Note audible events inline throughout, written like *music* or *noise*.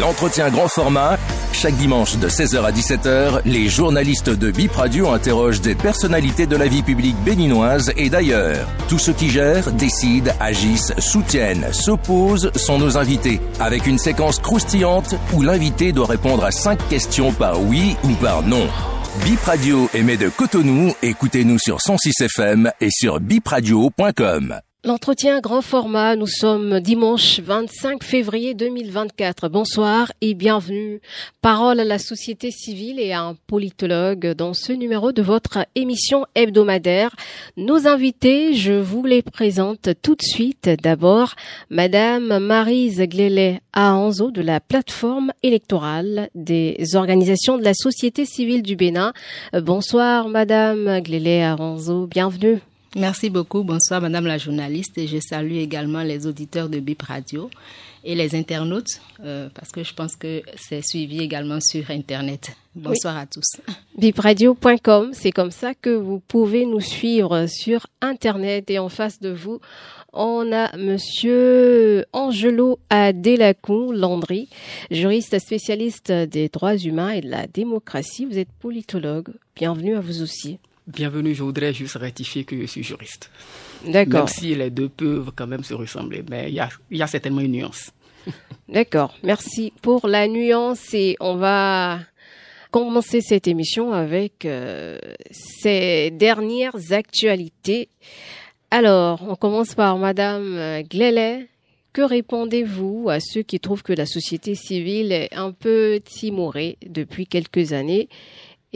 L'entretien grand format, chaque dimanche de 16h à 17h, les journalistes de Bip Radio interrogent des personnalités de la vie publique béninoise et d'ailleurs. Tous ceux qui gèrent, décident, agissent, soutiennent, s'opposent sont nos invités, avec une séquence croustillante où l'invité doit répondre à cinq questions par oui ou par non. Bip Radio émet de Cotonou, écoutez-nous sur 106 FM et sur bipradio.com. L'entretien grand format, nous sommes dimanche 25 février 2024. Bonsoir et bienvenue. Parole à la société civile et à un politologue dans ce numéro de votre émission hebdomadaire. Nos invités, je vous les présente tout de suite. D'abord, Madame Marise Glélet Ahanzo de la plateforme électorale des organisations de la société civile du Bénin. Bonsoir Madame Glélet Ahanzo, bienvenue. Merci beaucoup. Bonsoir, Madame la journaliste. Et je salue également les auditeurs de BIP Radio et les internautes, euh, parce que je pense que c'est suivi également sur Internet. Bonsoir à tous. Bipradio.com, c'est comme ça que vous pouvez nous suivre sur Internet. Et en face de vous, on a Monsieur Angelo Adelacou Landry, juriste spécialiste des droits humains et de la démocratie. Vous êtes politologue. Bienvenue à vous aussi. Bienvenue, je voudrais juste rectifier que je suis juriste. D'accord. Même si les deux peuvent quand même se ressembler, mais il y a, y a certainement une nuance. *laughs* D'accord, merci pour la nuance et on va commencer cette émission avec euh, ces dernières actualités. Alors, on commence par Madame Glelet. Que répondez-vous à ceux qui trouvent que la société civile est un peu timorée depuis quelques années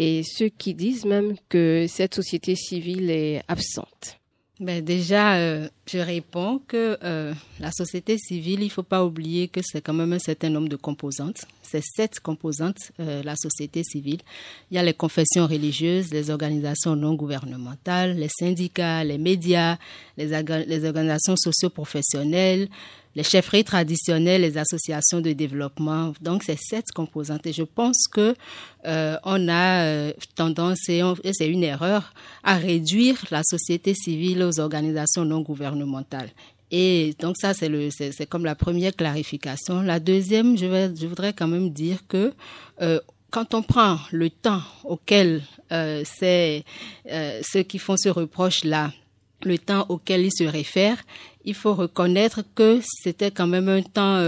et ceux qui disent même que cette société civile est absente. Ben déjà, euh, je réponds que euh, la société civile, il faut pas oublier que c'est quand même un certain nombre de composantes. C'est sept composantes, euh, la société civile. Il y a les confessions religieuses, les organisations non gouvernementales, les syndicats, les médias, les, les organisations socio-professionnelles, les chefferies traditionnelles, les associations de développement. Donc, c'est sept composantes. Et je pense que euh, on a tendance, et, c'est une erreur, à réduire la société civile aux organisations non gouvernementales. Et donc ça, c'est comme la première clarification. La deuxième, je, voudrais quand même dire que euh, quand on prend le temps auquel euh, euh, ceux qui font ce reproche-là le temps auquel il se réfère, il faut reconnaître que c'était quand même un temps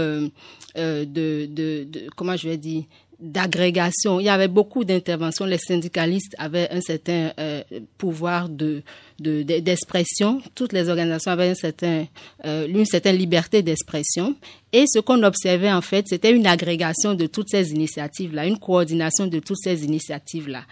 de, comment je vais dire, d'agrégation. Il y avait beaucoup d'interventions. Les syndicalistes avaient un certain euh, pouvoir de d'expression. Toutes les organisations avaient un certain, euh, une certaine liberté d'expression. Et ce qu'on observait en fait, c'était une agrégation de toutes ces initiatives-là, une coordination de toutes ces initiatives-là.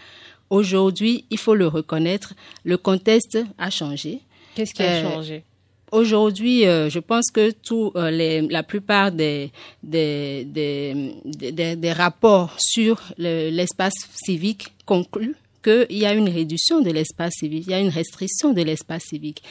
Aujourd'hui, il faut le reconnaître, le contexte a changé. Qu'est-ce qui a euh, changé? Aujourd'hui, euh, je pense que tout, euh, la plupart des, des, des, des rapports sur l'espace civique concluent qu'il y a une réduction de l'espace civique, il y a une restriction de l'espace civique.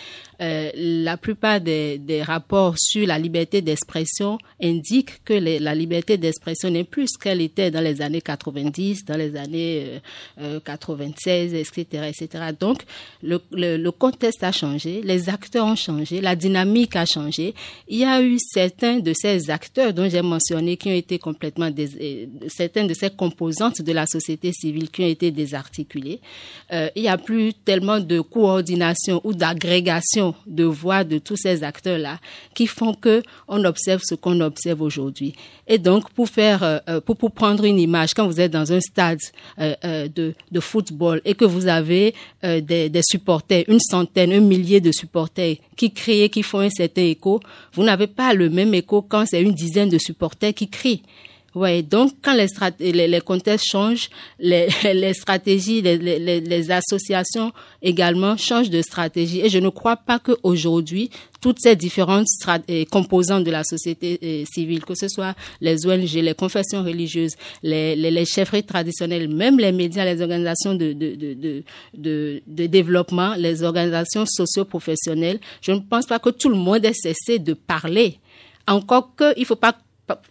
Euh, la plupart des, rapports sur la liberté d'expression indiquent que la liberté d'expression n'est plus ce qu'elle était dans les années 90, dans les années euh, 96, etc., etc. Donc, le, contexte a changé, les acteurs ont changé, la dynamique a changé. Il y a eu certains de ces acteurs dont j'ai mentionné qui ont été complètement, euh, certaines de ces composantes de la société civile qui ont été désarticulées euh, il n'y a plus tellement de coordination ou d'agrégation de voix de tous ces acteurs-là qui font que on observe ce qu'on observe aujourd'hui. Et donc, pour faire, euh, euh, pour, pour prendre une image, quand vous êtes dans un stade de, de football et que vous avez des, des supporters, une centaine, un millier de supporters qui crient, qui font un certain écho, vous n'avez pas le même écho quand c'est une dizaine de supporters qui crient. Oui, donc quand les, les, les, contextes changent, les, *laughs* les stratégies, les, associations également changent de stratégie. Et je ne crois pas qu'aujourd'hui, toutes ces différentes composantes de la société civile, que ce soit les ONG, les confessions religieuses, les, les, chefferies traditionnelles, même les médias, les organisations de, de, de, de, de développement, les organisations socio-professionnelles, je ne pense pas que tout le monde ait cessé de parler. Encore qu'il ne faut pas,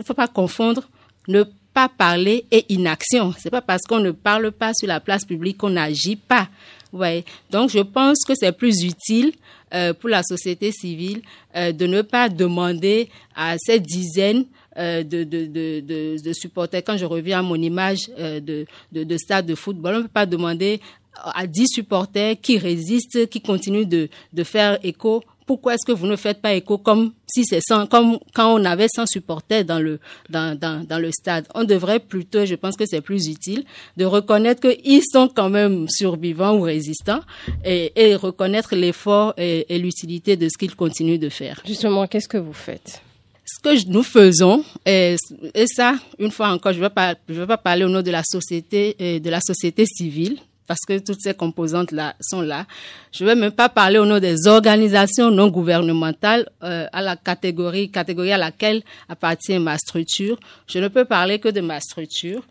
faut pas confondre ne pas parler et inaction. C'est pas parce qu'on ne parle pas sur la place publique qu'on n'agit pas. Ouais. Donc je pense que c'est plus utile euh, pour la société civile euh, de ne pas demander à ces dizaines de, de, de, de, supporters. Quand je reviens à mon image de, de, de stade de football, on ne peut pas demander à 10 supporters qui résistent, qui continuent de, de faire écho pourquoi est-ce que vous ne faites pas écho comme si c'est comme quand on avait 100 supporters dans le, dans, dans, dans le stade? On devrait plutôt, je pense que c'est plus utile, de reconnaître qu'ils sont quand même survivants ou résistants et, et reconnaître l'effort et, et l'utilité de ce qu'ils continuent de faire. Justement, qu'est-ce que vous faites? ce que nous faisons, et, et, ça, une fois encore, je ne vais pas, je vais pas parler au nom de la société, de la société civile, parce que toutes ces composantes-là sont là. Je ne vais même pas parler au nom des organisations non gouvernementales euh, à la catégorie, à laquelle appartient ma structure. Je ne peux parler que de ma structure.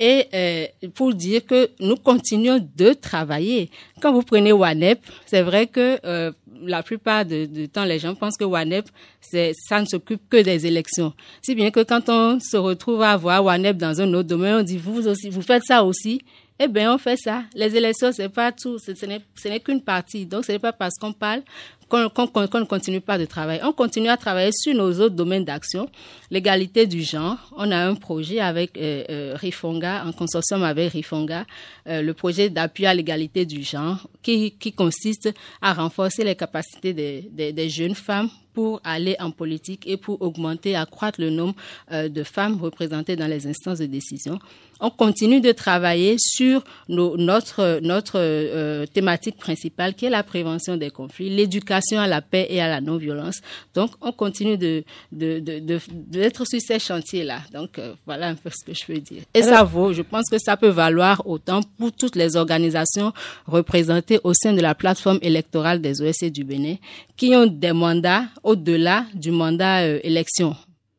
Et euh, pour dire que nous continuons de travailler. Quand vous prenez WANEP, c'est vrai que euh, la plupart du temps, les gens pensent que WANEP, ça ne s'occupe que des élections. Si bien que quand on se retrouve à voir WANEP dans un autre domaine, on dit, vous aussi, vous faites ça aussi. Eh bien, on fait ça. Les élections, c'est pas tout. Ce n'est qu'une partie. Donc, ce n'est pas parce qu'on parle qu'on ne continue pas de travailler. On continue à travailler sur nos autres domaines d'action. L'égalité du genre. On a un projet avec euh, euh, Rifonga, en consortium avec Rifonga, euh, le projet d'appui à l'égalité du genre, qui, consiste à renforcer les capacités des jeunes femmes pour aller en politique et pour augmenter, accroître le nombre euh, de femmes représentées dans les instances de décision on continue de travailler sur notre, euh, thématique principale qui est la prévention des conflits, l'éducation à la paix et à la non-violence. Donc, on continue de, d'être sur ces chantiers-là. Donc, euh, voilà un peu ce que je peux dire. Et ça vaut, je pense que ça peut valoir autant pour toutes les organisations représentées au sein de la plateforme électorale des OSC du Bénin qui ont des mandats au-delà du mandat euh, élection.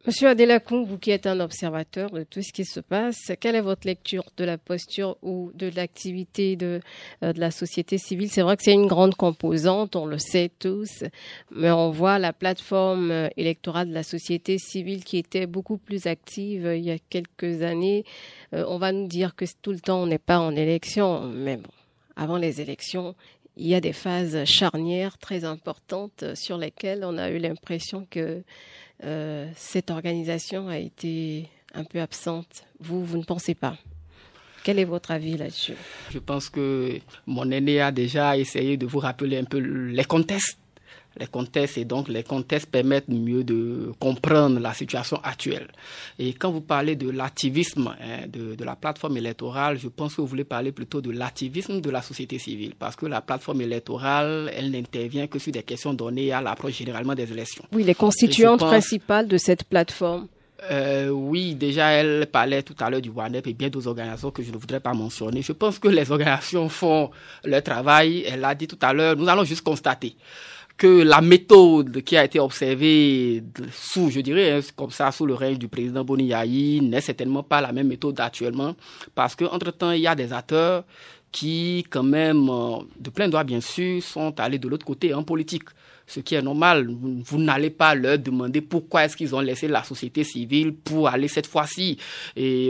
Monsieur Adelakoun, vous qui êtes un observateur de tout ce qui se passe, quelle est votre lecture de la posture ou de l'activité de, euh, la société civile? C'est vrai que c'est une grande composante, on le sait tous, mais on voit la plateforme euh, électorale de la société civile qui était beaucoup plus active il y a quelques années. on va nous dire que tout le temps on n'est pas en élection, mais bon, avant les élections, il y a des phases charnières très importantes sur lesquelles on a eu l'impression que euh, cette organisation a été un peu absente. Vous, vous ne pensez pas? Quel est votre avis là-dessus? Je pense que mon aîné a déjà essayé de vous rappeler un peu les contextes les contextes et donc les contextes permettent mieux de comprendre la situation actuelle. Et quand vous parlez de l'activisme hein, de, de, la plateforme électorale, je pense que vous voulez parler plutôt de l'activisme de la société civile parce que la plateforme électorale, elle n'intervient que sur des questions données à l'approche généralement des élections. Oui, les constituantes principales de cette plateforme. Euh, oui, déjà, elle parlait tout à l'heure du WANEP et bien d'autres organisations que je ne voudrais pas mentionner. Je pense que les organisations font leur travail. Elle l'a dit tout à l'heure, nous allons juste constater que la méthode qui a été observée sous, je dirais, hein, comme ça, sous le règne du président Boni n'est certainement pas la même méthode actuellement, parce qu'entre-temps, il y a des acteurs qui, quand même, euh, de plein droit, bien sûr, sont allés de l'autre côté en politique ce qui est normal. Vous n'allez pas leur demander pourquoi est-ce qu'ils ont laissé la société civile pour aller cette fois-ci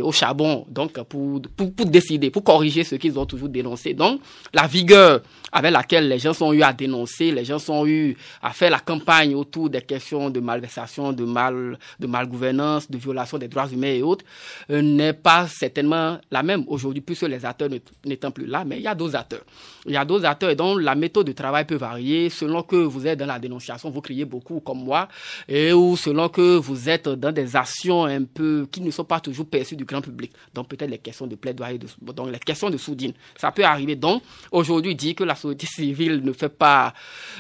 au charbon, donc pour, pour, pour décider, pour corriger ce qu'ils ont toujours dénoncé. Donc, la vigueur avec laquelle les gens sont eu à dénoncer, les gens sont eu à faire la campagne autour des questions de malversation, de mal, de malgouvernance, de violation des droits humains et autres, euh, n'est pas certainement la même aujourd'hui, puisque les acteurs n'étant plus là, mais il y a d'autres acteurs. Il y a d'autres acteurs et donc la méthode de travail peut varier selon que vous êtes dans la dénonciation, vous criez beaucoup comme moi, et ou selon que vous êtes dans des actions un peu qui ne sont pas toujours perçues du grand public. Donc peut-être les questions de plaidoyer, de, donc les questions de soudine. Ça peut arriver. Donc aujourd'hui, dire que la société *laughs* civile ne fait pas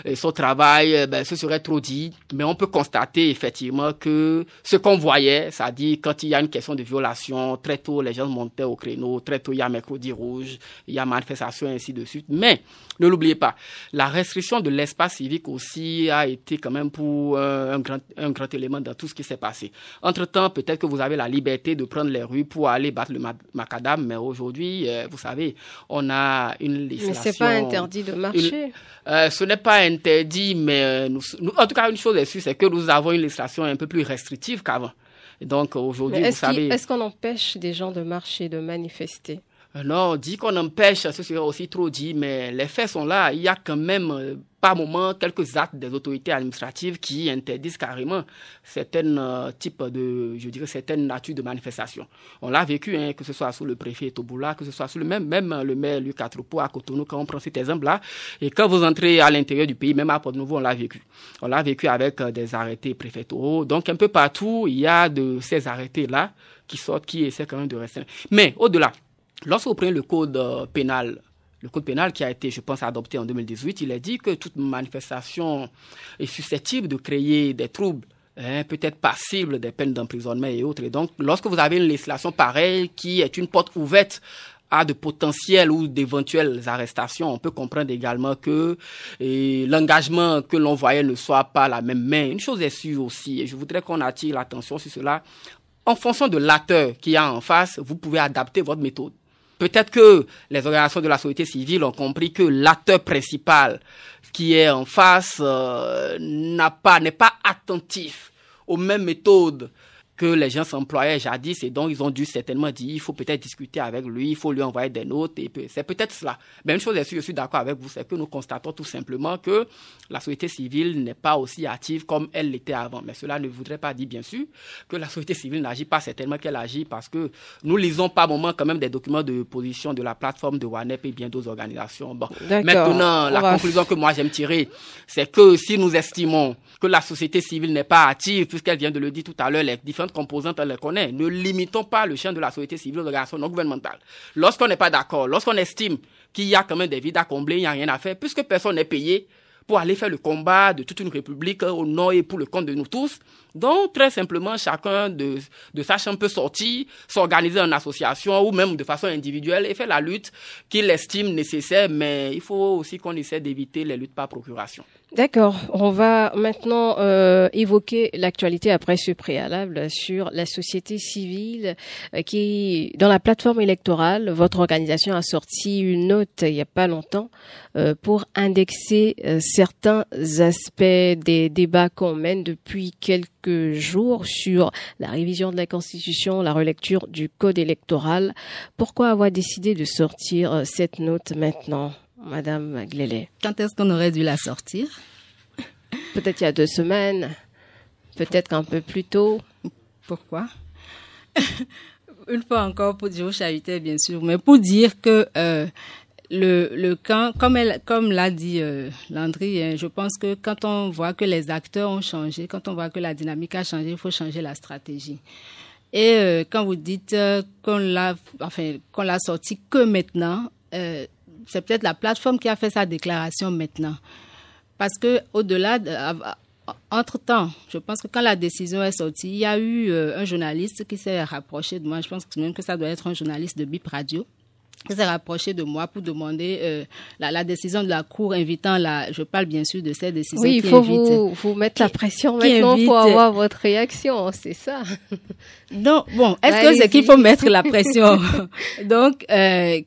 euh, son travail, euh, ben, ce serait trop dit. Mais on peut constater effectivement que ce qu'on voyait, c'est-à-dire quand il y a une question de violation, très tôt les gens montaient au créneau, très tôt il y a mercredi rouge, il y a manifestation ainsi de suite. Mais ne l'oubliez pas, la restriction de l'espace civique aussi a été quand même pour euh, un, grand, un grand élément dans tout ce qui s'est passé. Entre-temps, peut-être que vous avez la liberté de prendre les rues pour aller battre le macadam, mais aujourd'hui, vous savez, on a une législation... Mais c'est pas interdit de marcher. Euh, ce n'est pas interdit, mais euh, nous, en tout cas, une chose est sûre, c'est que nous avons une législation un peu plus restrictive qu'avant. Donc aujourd'hui, vous savez. Est-ce qu'on empêche des gens de marcher, de manifester? Euh, non, dit qu'on empêche, ce serait aussi trop dit, mais les faits sont là. Il y a quand même, euh, par moment, quelques actes des autorités administratives qui interdisent carrément certains euh, types de, je dirais, certaines natures de manifestations. On l'a vécu, hein, que ce soit sous le préfet Toboula, que ce soit sous le même, même le maire Luc Atrepo à Cotonou, quand on prend cet exemple-là. Et quand vous entrez à l'intérieur du pays, même à Port-Nouveau, on l'a vécu. On l'a vécu avec des arrêtés préfectoraux. Donc, un peu partout, il y a de ces arrêtés-là qui sortent, qui essaient quand même de rester. Mais au-delà, Lorsque vous prenez le code euh, pénal, le code pénal qui a été, je pense, adopté en 2018, il est dit que toute manifestation est susceptible de créer des troubles hein, peut-être passible des peines d'emprisonnement et autres. Et donc, lorsque vous avez une législation pareille qui est une porte ouverte à de potentielles ou d'éventuelles arrestations, on peut comprendre également que l'engagement que l'on voyait ne soit pas la même main. Une chose est sûre aussi, et je voudrais qu'on attire l'attention sur cela, en fonction de l'acteur qui a en face, vous pouvez adapter votre méthode. Peut-être que les organisations de la société civile ont compris que l'acteur principal qui est en face euh, pas n'est pas attentif aux mêmes méthodes que les gens s'employaient jadis et donc ils ont dû certainement dire il faut peut-être discuter avec lui, il faut lui envoyer des notes et c'est peut-être cela. Mais une chose est sûre, je suis d'accord avec vous, c'est que nous constatons tout simplement que la société civile n'est pas aussi active comme elle l'était avant. Mais cela ne voudrait pas dire bien sûr que la société civile n'agit pas certainement qu'elle agit parce que nous lisons par moment quand même des documents de position de la plateforme de WANEP et bien d'autres organisations. Bon, maintenant la conclusion que moi j'aime tirer, c'est que si nous estimons que la société civile n'est pas active puisqu'elle vient de le dire tout à l'heure, les composantes, on les connaît. Ne limitons pas le champ de la société civile aux organisations non gouvernementales. Lorsqu'on n'est pas d'accord, lorsqu'on estime qu'il y a quand même des vides à combler, il n'y a rien à faire, puisque personne n'est payé pour aller faire le combat de toute une république au nom et pour le compte de nous tous. Donc, très simplement, chacun de, de sa chambre peut sortir, s'organiser en association ou même de façon individuelle et faire la lutte qu'il estime nécessaire, mais il faut aussi qu'on essaie d'éviter les luttes par procuration. D'accord. On va maintenant euh, évoquer l'actualité après ce préalable sur la société civile euh, qui, dans la plateforme électorale, votre organisation a sorti une note il n'y a pas longtemps euh, pour indexer certains aspects des débats qu'on mène depuis quelques jours sur la révision de la Constitution, la relecture du code électoral. Pourquoi avoir décidé de sortir cette note maintenant? Madame Glélé Quand est-ce qu'on aurait dû la sortir? Peut-être il y a deux semaines, peut-être un peu plus tôt. Pourquoi? *laughs* Une fois encore pour dire charité, bien sûr, mais pour dire que euh, le, le camp, comme elle, comme l'a dit euh, Landry, hein, je pense que quand on voit que les acteurs ont changé, quand on voit que la dynamique a changé, il faut changer la stratégie. Et euh, quand vous dites qu'on l'a, enfin, qu'on l'a sorti que maintenant, c'est peut-être la plateforme qui a fait sa déclaration maintenant. Parce que au-delà, entre-temps, je pense que quand la décision est sortie, il y a eu euh, un journaliste qui s'est rapproché de moi. Je pense que même que ça doit être un journaliste de Bip Radio qui s'est rapproché de moi pour demander euh, la, décision de la Cour invitant la... Je parle bien sûr de cette décision Oui, il faut vous, vous mettre la pression maintenant pour avoir votre réaction, c'est ça. Non, bon, est-ce que c'est qu'il faut mettre la pression? *laughs* Donc, euh,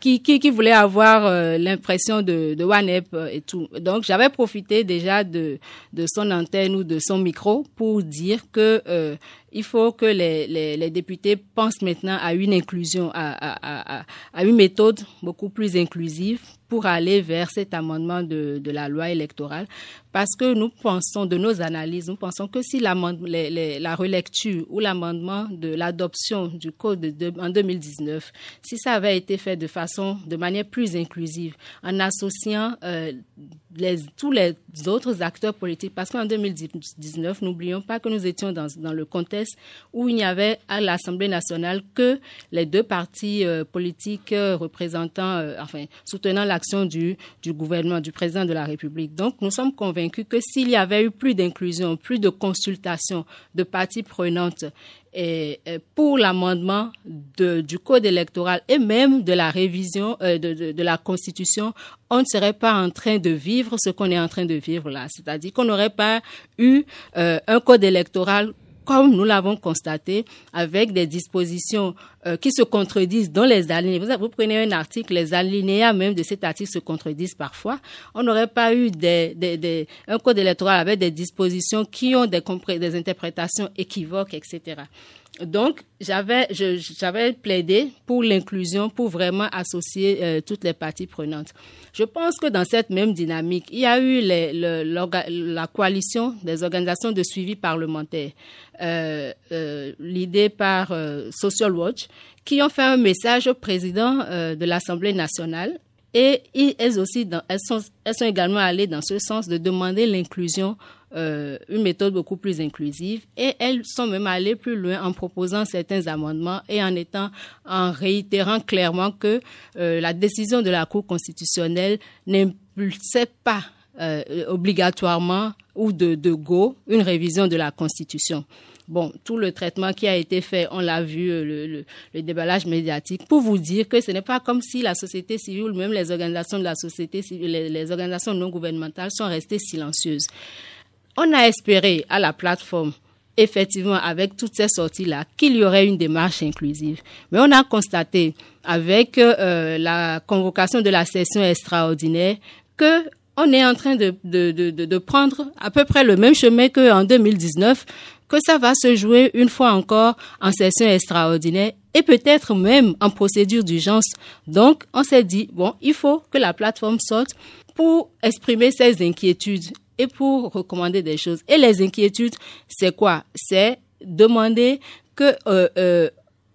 qui, qui, qui voulait avoir euh, l'impression de, de OneUp euh, et tout. Donc, j'avais profité déjà de, de son antenne ou de son micro pour dire que euh, il faut que les, les, les, députés pensent maintenant à une inclusion, à, à, à, à une méthode beaucoup plus inclusive pour aller vers cet amendement de, de, la loi électorale. Parce que nous pensons, de nos analyses, nous pensons que si la, relecture ou l'amendement de l'adoption du code de, en 2019, si ça avait été fait de façon, de manière plus inclusive, en associant euh, tous les autres acteurs politiques, parce qu'en 2019, n'oublions pas que nous étions dans, le contexte où il n'y avait à l'Assemblée nationale que les deux partis euh, politiques euh, représentant, enfin, soutenant l'action du gouvernement, du président de la République. Donc, nous sommes convaincus que s'il y avait eu plus d'inclusion, plus de consultation de parties prenantes pour l'amendement du code électoral et même de la révision euh, de, la Constitution, on ne serait pas en train de vivre ce qu'on est en train de vivre là. C'est-à-dire qu'on n'aurait pas eu euh, un code électoral comme nous l'avons constaté, avec des dispositions euh, qui se contredisent dans les alinéas. Vous, prenez un article, les alinéas même de cet article se contredisent parfois. On n'aurait pas eu des, des, des, un code électoral avec des dispositions qui ont des, des interprétations équivoques, etc. Donc, j'avais, j'avais plaidé pour l'inclusion, pour vraiment associer euh, toutes les parties prenantes. Je pense que dans cette même dynamique, il y a eu la coalition des organisations de suivi parlementaire, euh, euh, l'idée par euh, Social Watch, qui ont fait un message au président de l'Assemblée nationale et elles aussi, sont, elles sont également allées dans ce sens de demander l'inclusion euh, une méthode beaucoup plus inclusive et elles sont même allées plus loin en proposant certains amendements et en étant en réitérant clairement que euh, la décision de la Cour constitutionnelle n'impulsait pas euh, obligatoirement ou de, de go une révision de la Constitution. Bon, tout le traitement qui a été fait, on l'a vu, le, déballage médiatique, pour vous dire que ce n'est pas comme si la société civile, même les organisations de la société les organisations non gouvernementales sont restées silencieuses. On a espéré à la plateforme effectivement, avec toutes ces sorties-là, qu'il y aurait une démarche inclusive. Mais on a constaté, avec euh, la convocation de la session extraordinaire, que on est en train de, de, prendre à peu près le même chemin qu'en 2019, que ça va se jouer une fois encore en session extraordinaire et peut-être même en procédure d'urgence. Donc, on s'est dit, bon, il faut que la plateforme sorte pour exprimer ses inquiétudes et pour recommander des choses. Et les inquiétudes, c'est quoi? C'est demander que euh, euh,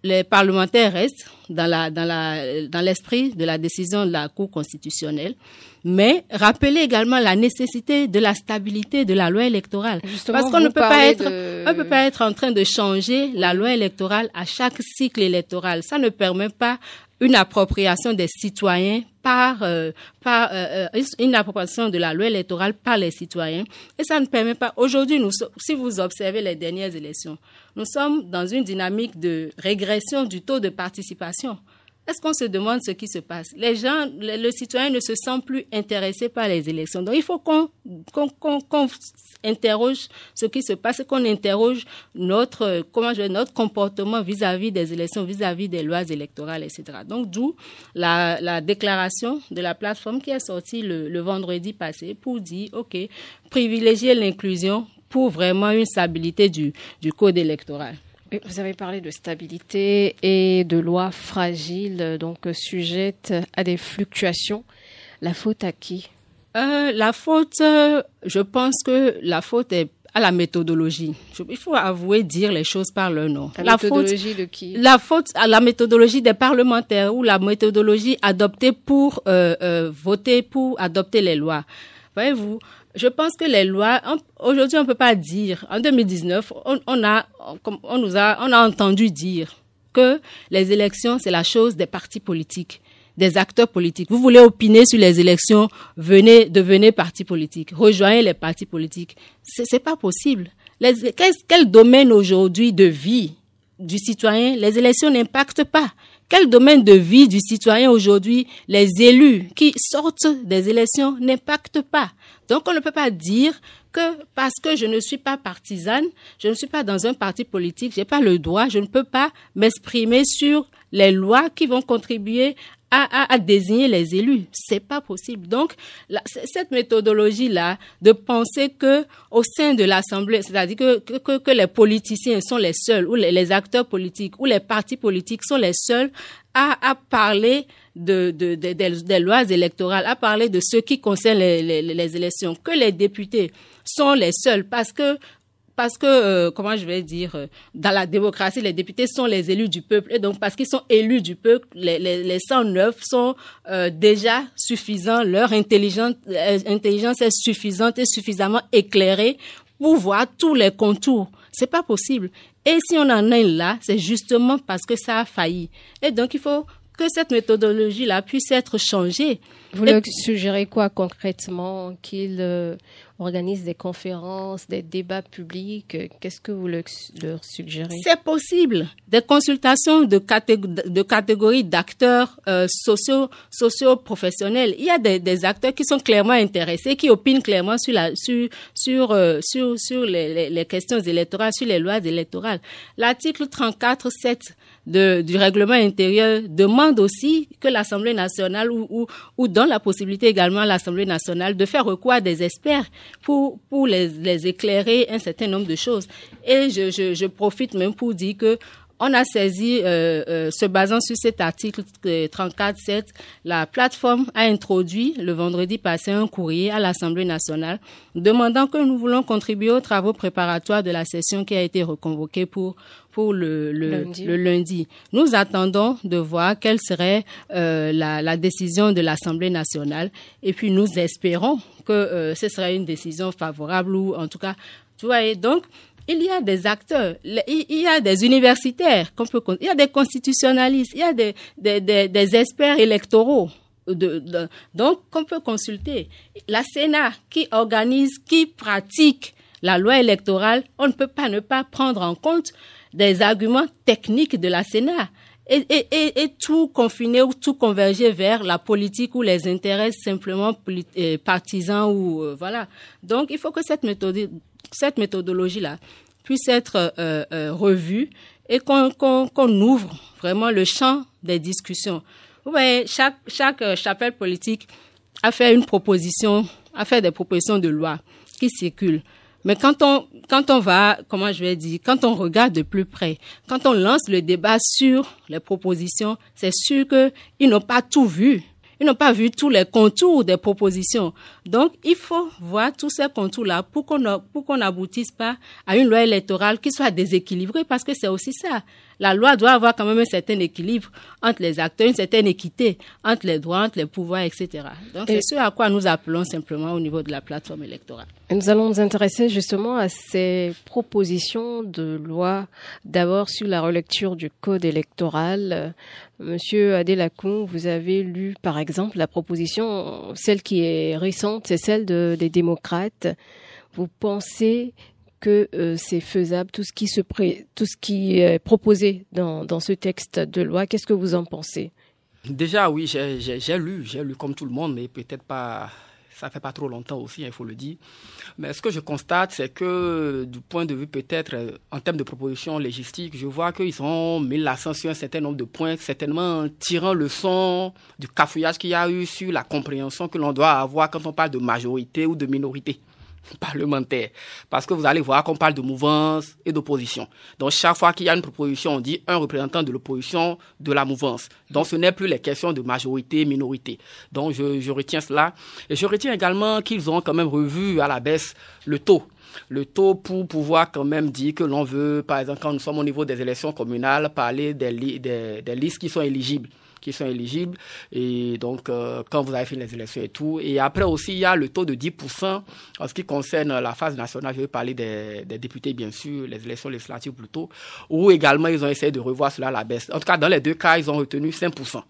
les parlementaires restent dans la dans la dans l'esprit de la décision de la Cour constitutionnelle, mais rappeler également la nécessité de la stabilité de la loi électorale, Justement, parce qu'on ne vous peut pas parlez être de- on peut pas être en train de changer la loi électorale à chaque cycle électoral. Ça ne permet pas une appropriation des citoyens par, euh, par euh, euh, une appropriation de la loi électorale par les citoyens. Et ça ne permet pas. Aujourd'hui, nous, si vous observez les dernières élections, nous sommes dans une dynamique de régression du taux de participation. Est-ce qu'on se demande ce qui se passe? Les gens, le, citoyen ne se sent plus intéressé par les élections. Donc, il faut qu'on qu'on qu'on interroge ce qui se passe, qu'on interroge notre comment je notre comportement vis-à-vis des élections, vis-à-vis des lois électorales, etc. Donc, d'où la, la déclaration de la plateforme qui est sortie le, le vendredi passé pour dire, ok, privilégier l'inclusion pour vraiment une stabilité du, du code électoral. Vous avez parlé de stabilité et de lois fragiles, donc euh, sujettes à des fluctuations. La faute à qui? Euh, la faute, euh, je pense que la faute est à la méthodologie. Il faut avouer dire les choses par leur nom. La, faute, méthodologie de qui? La faute à la méthodologie des parlementaires ou la méthodologie adoptée pour euh, euh, voter, pour adopter les lois. Voyez-vous, je pense que les lois, aujourd'hui, on peut pas dire. En 2019, on, a, on, nous a, on a entendu dire que les élections, c'est la chose des partis politiques des acteurs politiques. Vous voulez opiner sur les élections, venez, devenez parti politique, rejoignez les partis politiques. C'est, c'est pas possible. Les, quel, quel domaine aujourd'hui de vie du citoyen les élections n'impactent pas? Quel domaine de vie du citoyen aujourd'hui les élus qui sortent des élections n'impactent pas? Donc on ne peut pas dire que parce que je ne suis pas partisane, je ne suis pas dans un parti politique, j'ai pas le droit, je ne peux pas m'exprimer sur les lois qui vont contribuer à, à, désigner les élus. C'est pas possible. Donc, cette méthodologie-là de penser que au sein de l'Assemblée, c'est-à-dire que, que, que, les politiciens sont les seuls, ou les, les, acteurs politiques, ou les partis politiques sont les seuls à, à parler de, de, de, de, des lois électorales, à parler de ce qui concerne les, les, les élections, que les députés sont les seuls, parce que parce que, euh, comment je vais dire, euh, dans la démocratie, les députés sont les élus du peuple. Et donc, parce qu'ils sont élus du peuple, les, les, les 109 sont euh, déjà suffisants. Leur intelligence, intelligence est suffisante et suffisamment éclairée pour voir tous les contours. C'est pas possible. Et si on en est là, c'est justement parce que ça a failli. Et donc, il faut que cette méthodologie-là puisse être changée. Vous leur suggérez quoi concrètement Qu'ils euh, organisent des conférences, des débats publics? Qu'est-ce que vous leur, leur suggérez? C'est possible. des consultations de, de catégories d'acteurs euh, socio, socio-professionnels. Il y a des, des, acteurs qui sont clairement intéressés, qui opinent clairement sur, la, sur, sur, euh, sur, sur les, les, questions électorales, sur les lois électorales. L'article 34.7 de, du règlement intérieur demande aussi que l'Assemblée nationale ou, ou, ou donne la possibilité également à l'Assemblée nationale de faire recours à des experts pour, pour les, les éclairer un certain nombre de choses. Et je, je, je profite même pour dire que on a saisi, euh, euh, se basant sur cet article 34.7, la plateforme a introduit le vendredi passé un courrier à l'Assemblée nationale demandant que nous voulons contribuer aux travaux préparatoires de la session qui a été reconvoquée pour pour le, le, lundi. Nous attendons de voir quelle serait euh, la, la, décision de l'Assemblée nationale et puis nous espérons que ce sera une décision favorable ou en tout cas, tu vois, et donc il y a des acteurs, il y a des universitaires, qu'on peut, il y a des constitutionnalistes, il y a des, des, des, experts électoraux. De, donc, qu'on peut consulter. La Sénat qui organise, qui pratique la loi électorale, on ne peut pas ne pas prendre en compte des arguments techniques de la Sénat. Et, et, et, tout confiner ou tout converger vers la politique ou les intérêts simplement euh, partisans ou euh, voilà. Donc il faut que cette méthode cette méthodologie-là puisse être euh, euh, revue et qu'on ouvre vraiment le champ des discussions. Vous voyez, chaque, euh, chapelle politique a fait une proposition, a fait des propositions de loi qui circulent. Mais quand on, quand on va, comment je vais dire, quand on regarde de plus près, quand on lance le débat sur les propositions, c'est sûr qu'ils n'ont pas tout vu. Ils n'ont pas vu tous les contours des propositions. Donc, il faut voir tous ces contours-là pour qu'on pour qu'on n'aboutisse pas à une loi électorale qui soit déséquilibrée, parce que c'est aussi ça la loi doit avoir quand même un certain équilibre entre les acteurs, une certaine équité entre les droits, entre les pouvoirs, etc. Donc c'est ce à quoi nous appelons simplement au niveau de la plateforme électorale. nous allons nous intéresser justement à ces propositions de loi, d'abord sur la relecture du code électoral. Monsieur Adelakoun, vous avez lu par exemple la proposition, celle qui est récente, c'est celle de, des démocrates. Vous pensez que euh, c'est faisable, tout ce qui se tout ce qui est proposé dans, dans ce texte de loi. Qu'est-ce que vous en pensez? Déjà, oui, j'ai lu, j'ai lu comme tout le monde, mais peut-être pas. Ça fait pas trop longtemps aussi, hein, il faut le dire. Mais ce que je constate, c'est que du point de vue peut-être euh, en termes de propositions légistiques, je vois qu'ils ont mis l'accent sur un certain nombre de points, certainement tirant le son du cafouillage qu'il y a eu sur la compréhension que l'on doit avoir quand on parle de majorité ou de minorité *laughs* parlementaire. Parce que vous allez voir qu'on parle de mouvance et d'opposition. Donc chaque fois qu'il y a une proposition, on dit un représentant de l'opposition de la mouvance. Donc ce n'est plus les questions de majorité, minorité. Donc je, je retiens cela. Et je retiens également qu'ils ont quand même revu à la baisse le taux le taux pour pouvoir quand même dire que l'on veut, par exemple, quand nous sommes au niveau des élections communales, parler des, des, des listes qui sont éligibles qui sont éligibles. Et donc, euh, quand vous avez fait les élections et tout. Et après aussi, il y a le taux de 10% en ce qui concerne la phase nationale. Je vais parler des, des députés, bien sûr, les élections législatives plutôt, où également ils ont essayé de revoir cela à la baisse. En tout cas, dans les deux cas, ils ont retenu 5%.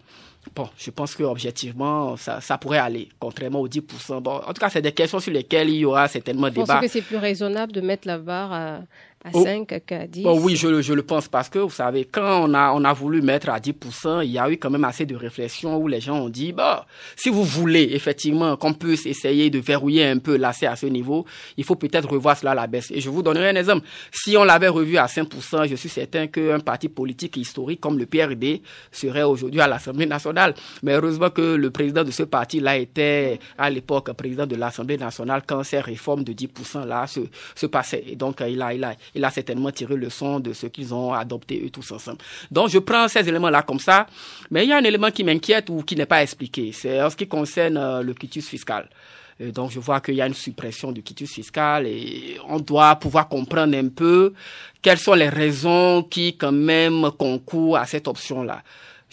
Bon, je pense que objectivement, ça, ça pourrait aller, contrairement aux 10%. Bon, en tout cas, c'est des questions sur lesquelles il y aura certainement débat. Vous pensez que c'est plus raisonnable de mettre la barre à, à 5, à 10 Oui, je, je, le pense parce que, vous savez, quand on a, on a voulu mettre à 10%, il y a eu quand même assez de réflexions où les gens ont dit, bah, si vous voulez effectivement qu'on puisse essayer de verrouiller un peu l'accès à ce niveau, il faut peut-être revoir cela à la baisse. Et je vous donnerai un exemple. Si on l'avait revu à 5%, je suis certain qu'un parti politique historique comme le PRD serait aujourd'hui à l'Assemblée nationale. Mais heureusement que le président de ce parti-là était à l'époque président de l'Assemblée nationale quand ces réformes de 10%-là se, se passaient. Et donc, il a, il a, il a certainement tiré le son de ce qu'ils ont adopté eux tous ensemble. Donc je prends ces éléments-là comme ça, mais il y a un élément qui m'inquiète ou qui n'est pas expliqué, c'est en ce qui concerne euh, le quitus fiscal. donc je vois qu'il y a une suppression du quitus fiscal et on doit pouvoir comprendre un peu quelles sont les raisons qui quand même concourent à cette option-là.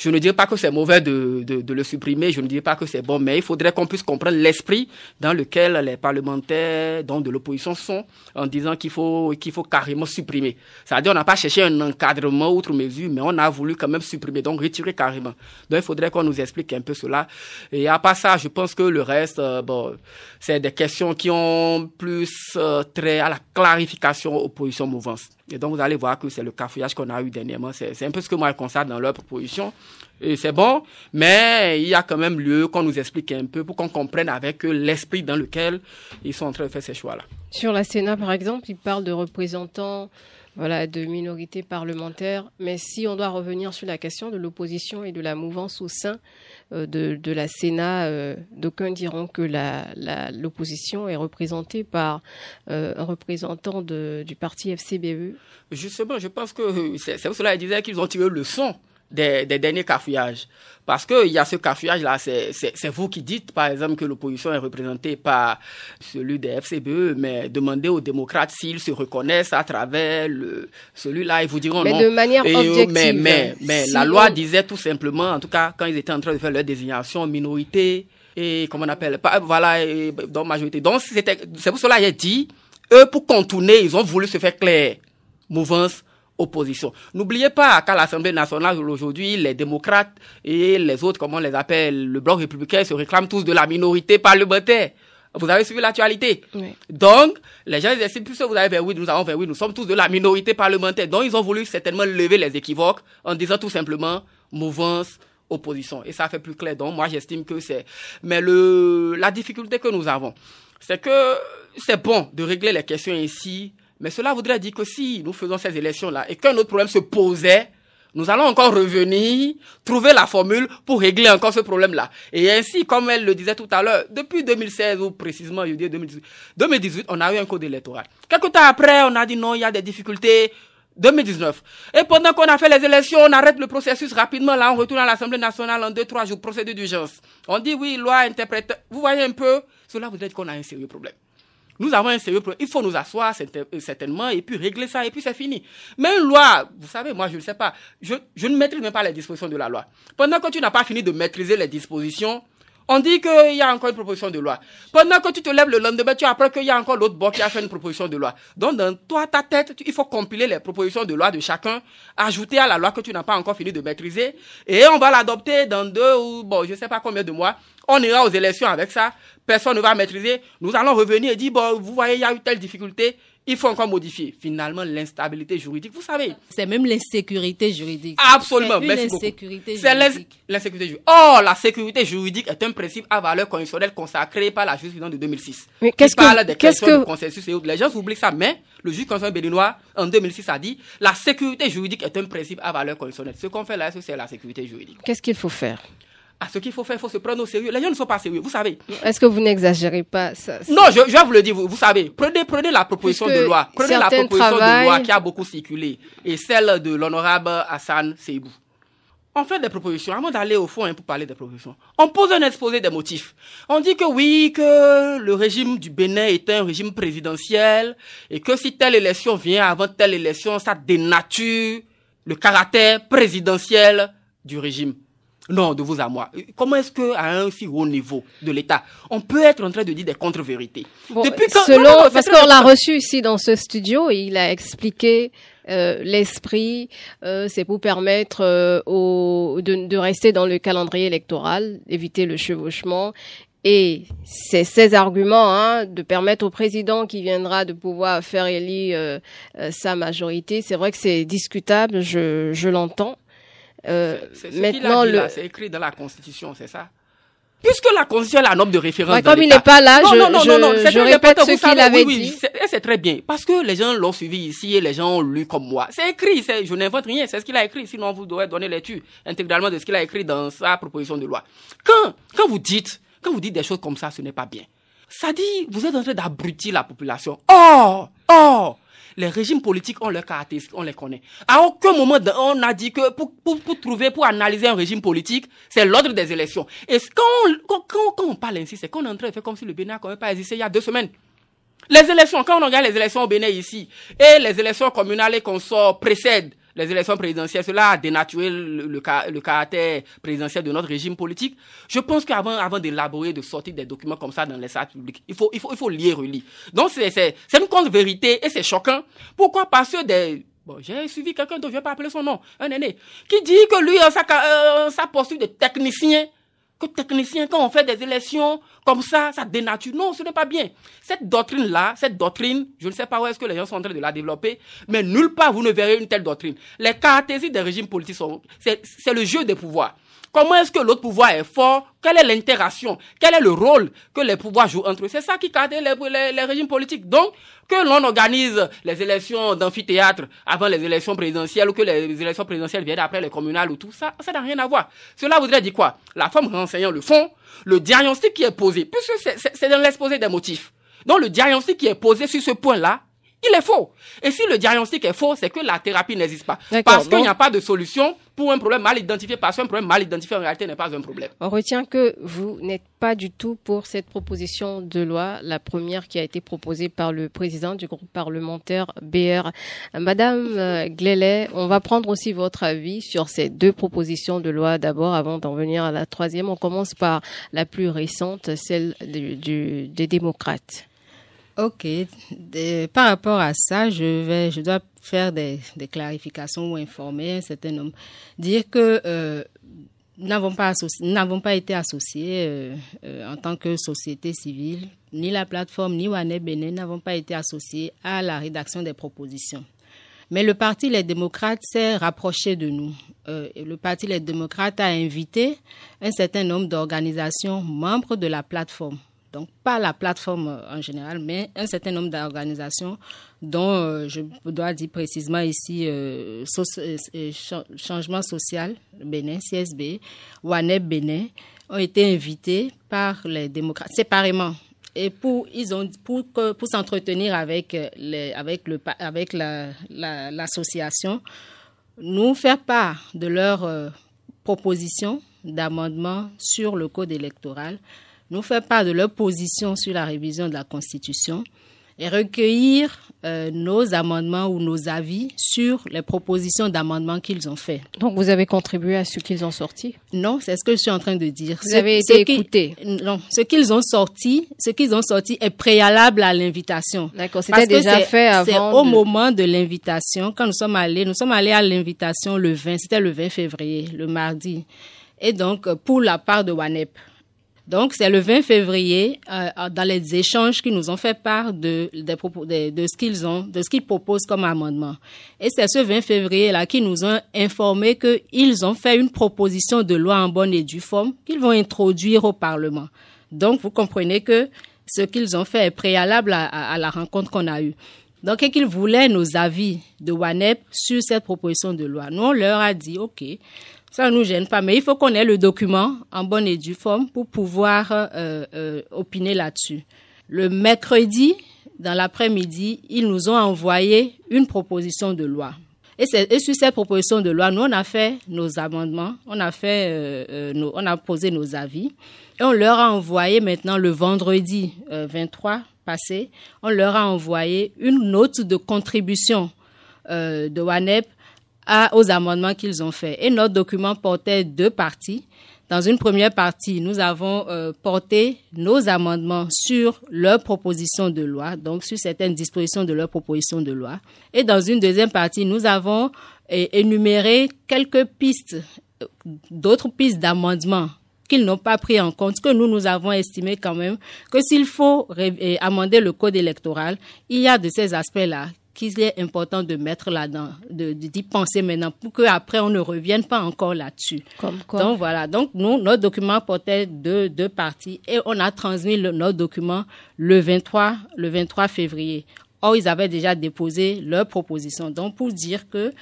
Je ne dis pas que c'est mauvais de, de, de, le supprimer, je ne dis pas que c'est bon, mais il faudrait qu'on puisse comprendre l'esprit dans lequel les parlementaires donc de l'opposition sont en disant qu'il faut, qu'il faut carrément supprimer. C'est-à-dire on n'a pas cherché un encadrement outre mesure, mais on a voulu quand même supprimer, donc retirer carrément. Donc il faudrait qu'on nous explique un peu cela. Et à part ça, je pense que le reste, euh, bon, c'est des questions qui ont plus euh, trait à la clarification opposition-mouvance. Et donc, vous allez voir que c'est le cafouillage qu'on a eu dernièrement. C'est un peu ce que moi, je constate dans leur proposition. Et c'est bon, mais il y a quand même lieu qu'on nous explique un peu pour qu'on comprenne avec l'esprit dans lequel ils sont en train de faire ces choix-là. Sur la Sénat, par exemple, ils parlent de représentants voilà, de minorités parlementaires. Mais si on doit revenir sur la question de l'opposition et de la mouvance au sein euh, de, la Sénat, euh, d'aucuns diront que l'opposition est représentée par euh, un représentant du parti FCBE. Justement, je pense que c'est pour cela qu'ils disaient qu'ils ont tiré le son des, derniers cafouillages. Parce qu'il y a ce cafouillage-là, c'est vous qui dites, par exemple, que l'opposition est représentée par celui des FCBE, mais demandez aux démocrates s'ils se reconnaissent à travers celui-là, ils vous diront mais non. de manière euh, objective. Mais, mais, mais la loi disait tout simplement, en tout cas, quand ils étaient en train de faire leur désignation, minorité et, comment on appelle, pas, voilà, dans majorité. Donc, c'est pour cela a dit, eux, pour contourner, ils ont voulu se faire clair. Mouvance opposition. N'oubliez pas qu'à l'Assemblée nationale aujourd'hui, les démocrates et les autres, comment on les appelle, le bloc républicain se réclament tous de la minorité parlementaire. Vous avez suivi l'actualité. Donc, les gens disent, plus vous avez vers oui, nous avons vers oui, nous sommes tous de la minorité parlementaire. Donc, ils ont voulu certainement lever les équivoques en disant tout simplement mouvance, opposition. Et ça fait plus clair. Donc, moi, j'estime que c'est... Mais le, la difficulté que nous avons, c'est que c'est bon de régler les questions ici mais cela voudrait dire que si nous faisons ces élections-là et qu'un autre problème se posait, nous allons encore revenir, trouver la formule pour régler encore ce problème-là. Et ainsi, comme elle le disait tout à l'heure, depuis 2016 ou précisément, je dis 2018, 2018, on a eu un code électoral. Quelques temps après, on a dit non, il y a des difficultés. 2019. Et pendant qu'on a fait les élections, on arrête le processus rapidement. Là, on retourne à l'Assemblée nationale en deux, trois jours, procédure d'urgence. On dit oui, loi interprète. Vous voyez un peu, cela voudrait dire qu'on a un sérieux problème. Nous avons un sérieux problème. Il faut nous asseoir euh, certainement et puis régler ça et puis c'est fini. Mais une loi, vous savez, moi je ne sais pas, je, je ne maîtrise même pas les dispositions de la loi. Pendant que tu n'as pas fini de maîtriser les dispositions, on dit qu'il y a encore une proposition de loi. Pendant que tu te lèves le lendemain, tu apprends qu'il y a encore l'autre bord qui a fait une proposition de loi. Donc, dans toi, ta tête, il faut compiler les propositions de loi de chacun, ajouter à la loi que tu n'as pas encore fini de maîtriser, et on va l'adopter dans deux ou, bon, je sais pas combien de mois. On ira aux élections avec ça. Personne ne va maîtriser. Nous allons revenir et dire, bon, vous voyez, il y a eu telle difficulté il faut encore modifier. Finalement, l'instabilité juridique, vous savez. C'est même l'insécurité juridique. Absolument. C'est l'insécurité juridique. l'insécurité juridique. Or, la sécurité juridique est un principe à valeur constitutionnelle consacré par la jurisprudence de 2006. Mais qu'est-ce que, parle des questions que... de consensus et autres. Les gens oublient ça, mais le juge constitutionnel béninois, en 2006, a dit la sécurité juridique est un principe à valeur constitutionnelle. Ce qu'on fait là, c'est la sécurité juridique. Qu'est-ce qu'il faut faire? À ce qu'il faut faire, il faut se prendre au sérieux. Les gens ne sont pas sérieux, vous savez. Est-ce que vous n'exagérez pas ça, Non, je, je, vais vous le dire, vous, savez. Prenez, prenez la proposition de loi. Prenez la proposition de loi qui a beaucoup circulé et celle de l'honorable Hassan Seibou. On fait des propositions, avant d'aller au fond hein, pour parler des propositions. On pose un exposé des motifs. On dit que oui, que le régime du Bénin est un régime présidentiel et que si telle élection vient avant telle élection, ça dénature le caractère présidentiel du régime. Non, de vous à moi. Comment est-ce qu'à un si haut niveau de l'État, on peut être en train de dire des contre-vérités Depuis selon, Parce qu'on l'a reçu ici dans ce studio et il a expliqué euh, l'esprit, euh, c'est pour permettre euh, de, de, rester dans le calendrier électoral, éviter le chevauchement. Et c'est ces arguments hein, de permettre au président qui viendra de pouvoir faire élire sa majorité. C'est vrai que c'est discutable, je, je l'entends. Euh, c'est maintenant, le... c'est écrit dans la Constitution, c'est ça? Puisque la Constitution est la norme de référence. Ouais, comme il n'est pas là, je, non, non, non, je, je répète ce qu'il avait oui, dit. c'est très bien. Parce que les gens l'ont suivi ici et les gens ont lu comme moi. C'est écrit, je n'invente rien, c'est ce qu'il a écrit. Sinon, vous devez donner lecture intégralement de ce qu'il a écrit dans sa proposition de loi. Quand, quand vous dites, quand vous dites des choses comme ça, ce n'est pas bien. Ça dit, vous êtes en train d'abrutir la population. Oh, oh, les régimes politiques ont leurs caractéristiques, on les connaît. À aucun moment, on a dit que pour, pour, pour trouver, pour analyser un régime politique, c'est l'ordre des élections. Et quand on, quand, on parle ainsi, c'est qu'on est en train de faire comme si le Bénin n'avait pas existé il y a deux semaines. Les élections, quand on regarde les élections au Bénin ici, et les élections communales et sort précèdent les élections présidentielles, cela a dénaturé le, le, caractère présidentiel de notre régime politique. Je pense qu'avant avant, d'élaborer, de sortir des documents comme ça dans les salles publiques, il faut, il faut, il faut lire, relire. Donc c'est une contre-vérité et c'est choquant. Pourquoi? Parce que des, Bon, j'ai suivi quelqu'un dont je ne vais pas appeler son nom, un aîné, qui dit que lui, en sa, sa posture de technicien, que technicien, quand on fait des élections comme ça, ça dénature. Non, ce n'est pas bien. Cette doctrine-là, cette doctrine, je ne sais pas où est-ce que les gens sont en train de la développer, mais nulle part vous ne verrez une telle doctrine. Les caractéristiques des régimes politiques sont, c'est le jeu des pouvoirs. Comment est-ce que l'autre pouvoir est fort? Quelle est l'interaction? Quel est le rôle que les pouvoirs jouent entre eux? C'est ça qui caractérise les, régimes politiques. Donc, que l'on organise les élections d'amphithéâtre avant les élections présidentielles ou que les élections présidentielles viennent après les communales ou tout ça, ça n'a rien à voir. Cela voudrait dire quoi? La forme renseignant le fond, le diagnostic qui est posé, puisque c'est dans l'exposé des motifs. Donc, le diagnostic qui est posé sur ce point-là il est faux. Et si le diagnostic est faux, c'est que la thérapie n'existe pas. Parce qu'il n'y a pas de solution pour un problème mal identifié, parce qu'un problème mal identifié en réalité n'est pas un problème. On retient que vous n'êtes pas du tout pour cette proposition de loi, la première qui a été proposée par le président du groupe parlementaire BR. Madame euh, Glélet, on va prendre aussi votre avis sur ces deux propositions de loi d'abord avant d'en venir à la troisième. On commence par la plus récente, celle des démocrates. Ok. par rapport à ça, je vais, je dois faire des, clarifications ou informer un certain nombre. Dire que euh, nous n'avons pas, pas été associés euh, euh, en tant que société civile, ni la plateforme, ni Wane Bénin n'avons pas été associés à la rédaction des propositions. Mais le Parti Les démocrates s'est rapproché de nous. le Parti Les démocrates a invité un certain nombre d'organisations membres de la plateforme donc pas la plateforme euh, en général, mais un certain nombre d'organisations dont euh, je dois dire précisément ici euh, Changement Social Bénin, CSB, WANEB Bénin, ont été invités par les démocrates séparément. Et pour, ils ont, pour, pour s'entretenir avec, les, avec, le, avec l'association, la, nous faire part de leurs propositions d'amendement sur le code électoral nous faire part de leur position sur la révision de la Constitution et recueillir euh, nos amendements ou nos avis sur les propositions d'amendements qu'ils ont fait. Donc vous avez contribué à ce qu'ils ont sorti? Non, c'est ce que je suis en train de dire. Vous avez été écouté? Non, ce qu'ils ont sorti, ce qu'ils ont sorti est préalable à l'invitation. D'accord, c'était déjà fait avant. C'est au moment de l'invitation, quand nous sommes allés, nous sommes allés à l'invitation le 20, c'était le 20 février, le mardi. Et donc, pour la part de WANEP. Donc, c'est le 20 février, euh, dans les échanges qu'ils nous ont fait part de ce qu'ils proposent comme amendement. Et c'est ce 20 février-là qu'ils nous ont informé qu'ils ont fait une proposition de loi en bonne et due forme qu'ils vont introduire au Parlement. Donc, vous comprenez que ce qu'ils ont fait est préalable à, à la rencontre qu'on a eue. Donc, et qu'ils voulaient nos avis de WANEP sur cette proposition de loi. Nous, on leur a dit, OK, ça ne nous gêne pas, mais il faut qu'on ait le document en bonne et due forme pour pouvoir euh, euh, opiner là-dessus. Le mercredi, dans l'après-midi, ils nous ont envoyé une proposition de loi. Et, sur cette proposition de loi, nous, on a fait nos amendements, on a, fait, euh, on a posé nos avis, et on leur a envoyé maintenant le vendredi 23 passé, on leur a envoyé une note de contribution de WANEP aux amendements qu'ils ont faits. Et notre document portait deux parties. Dans une première partie, nous avons euh, porté nos amendements sur leur proposition de loi, donc sur certaines dispositions de leur proposition de loi. Et dans une deuxième partie, nous avons énuméré quelques pistes, euh, d'autres pistes d'amendement qu'ils n'ont pas pris en compte, que nous, nous avons estimé quand même que s'il faut amender le code électoral, il y a de ces aspects-là qu'il est important de mettre là-dedans, d'y penser maintenant pour qu'après on ne revienne pas encore là-dessus. Donc voilà, donc nous, notre document portait deux, deux parties et on a transmis notre document le 23, le 23 février. Or, ils avaient déjà déposé leur proposition. Donc, pour dire que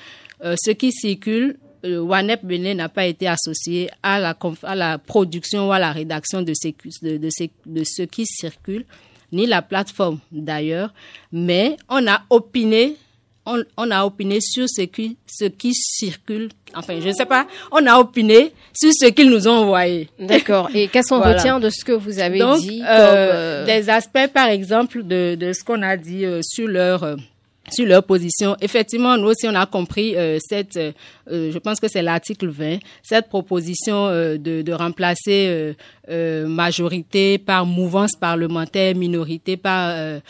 euh, ce qui circule, euh, WANEP Benin n'a pas été associé à la, à la production ou à la rédaction de, ces, de, de, de ce qui circule ni la plateforme d'ailleurs, mais on a opiné on, a opiné sur ce qui, ce qui circule. Enfin, je ne sais pas. On a opiné sur ce qu'ils nous ont envoyé. D'accord. Et qu'est-ce qu'on *laughs* retient de ce que vous avez dit euh, euh, Des aspects, par exemple, de, de ce qu'on a dit euh, sur leur sur leur position. Effectivement, nous aussi, on a compris euh, cette, euh, je pense que c'est l'article 20, cette proposition euh, de, de, remplacer majorité par mouvance parlementaire, minorité par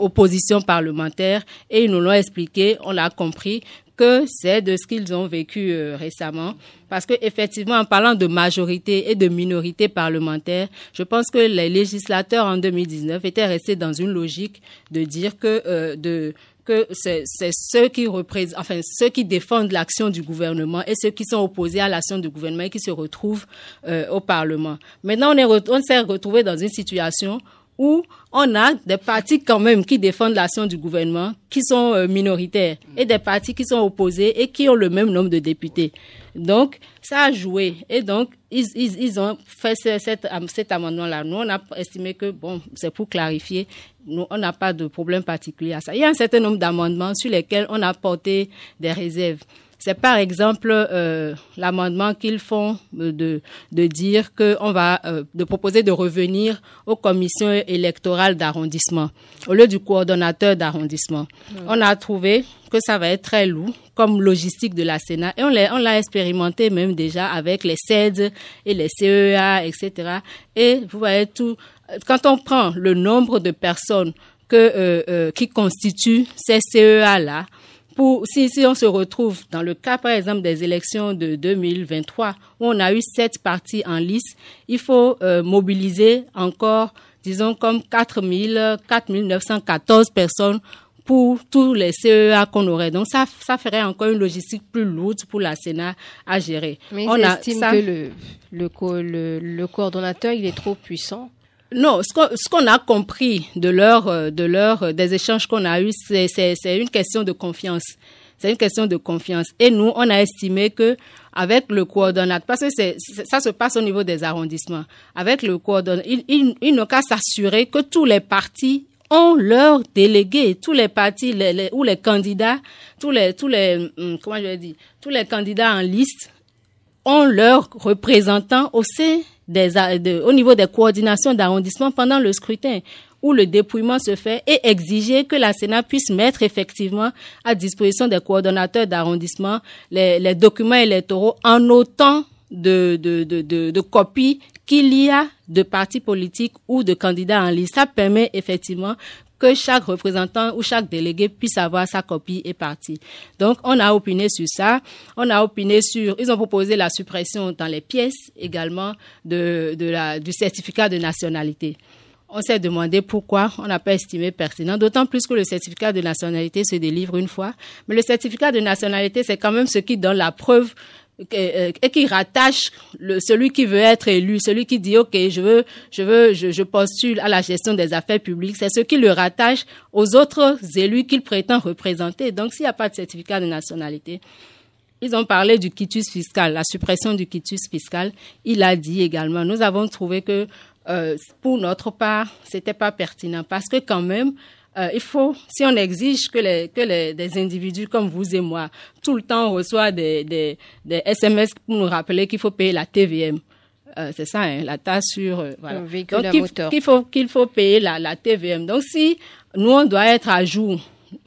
opposition parlementaire. Et ils nous l'ont expliqué, on a compris que c'est de ce qu'ils ont vécu euh, récemment. Parce que effectivement, en parlant de majorité et de minorité parlementaire, je pense que les législateurs en 2019 étaient restés dans une logique de dire que euh, de que c'est ceux qui représentent, enfin ceux qui défendent l'action du gouvernement et ceux qui sont opposés à l'action du gouvernement et qui se retrouvent euh, au Parlement. Maintenant, on est on s'est retrouvé dans une situation où on a des partis quand même qui défendent l'action du gouvernement, qui sont euh, minoritaires, et des partis qui sont opposés et qui ont le même nombre de députés. Donc, ça a joué. Et donc, ils, ont fait cet, cet amendement-là. Nous, on a estimé que, bon, c'est pour clarifier, nous, on n'a pas de problème particulier à ça. Il y a un certain nombre d'amendements sur lesquels on a porté des réserves. C'est par exemple euh, l'amendement qu'ils font de, de dire qu'on va euh, de proposer de revenir aux commissions électorales d'arrondissement au lieu du coordonnateur d'arrondissement. On a trouvé que ça va être très lourd comme logistique de la Sénat et on l'a expérimenté même déjà avec les CED et les CEA etc. Et vous voyez tout quand on prend le nombre de personnes que euh, euh qui constituent ces CEA là pour, si, si on se retrouve dans le cas, par exemple, des élections de 2023, où on a eu sept partis en lice, il faut euh, mobiliser encore, disons, comme 4 914 personnes pour tous les CEA qu'on aurait. Donc, ça, ça ferait encore une logistique plus lourde pour la Sénat à gérer. Mais on estime que le, le, le, le coordonnateur, il est trop puissant non, ce qu'on a compris de leur, euh, de leur, euh, des échanges qu'on a eus, c'est une question de confiance. C'est une question de confiance. Et nous, on a estimé que avec le coordonnateur, parce que ça se passe au niveau des arrondissements, avec le coordonnateur, il, il, n'ont qu'à s'assurer que tous les partis ont leurs délégués, tous les partis les, ou les candidats, tous les, tous les, hum, comment je vais dire, tous les candidats en liste ont leurs représentants au sein des, au niveau des coordinations d'arrondissement pendant le scrutin où le dépouillement se fait et exiger que la Sénat puisse mettre effectivement à disposition des coordonnateurs d'arrondissement les, les, documents électoraux en autant de, de, de, de, de copies qu'il y a de partis politiques ou de candidats en liste. Ça permet effectivement que chaque représentant ou chaque délégué puisse avoir sa copie et partie. Donc, on a opiné sur ça. On a opiné sur, ils ont proposé la suppression dans les pièces également de, de la, du certificat de nationalité. On s'est demandé pourquoi on n'a pas estimé pertinent, d'autant plus que le certificat de nationalité se délivre une fois. Mais le certificat de nationalité, c'est quand même ce qui donne la preuve et qui rattache le, celui qui veut être élu, celui qui dit ok je veux je veux je, je postule à la gestion des affaires publiques, c'est ce qui le rattache aux autres élus qu'il prétend représenter. Donc s'il n'y a pas de certificat de nationalité, ils ont parlé du quitus fiscal, la suppression du quitus fiscal. Il a dit également, nous avons trouvé que euh, pour notre part, c'était pas pertinent parce que quand même, euh, il faut, si on exige que, les, que les, des individus comme vous et moi, tout le temps reçoit des, des, des SMS pour nous rappeler qu'il faut payer la TVM. Euh, c'est ça, hein, la taxe sur euh, voilà. Donc qu'il faut qu'il faut payer la, la TVM. Donc si nous on doit être à jour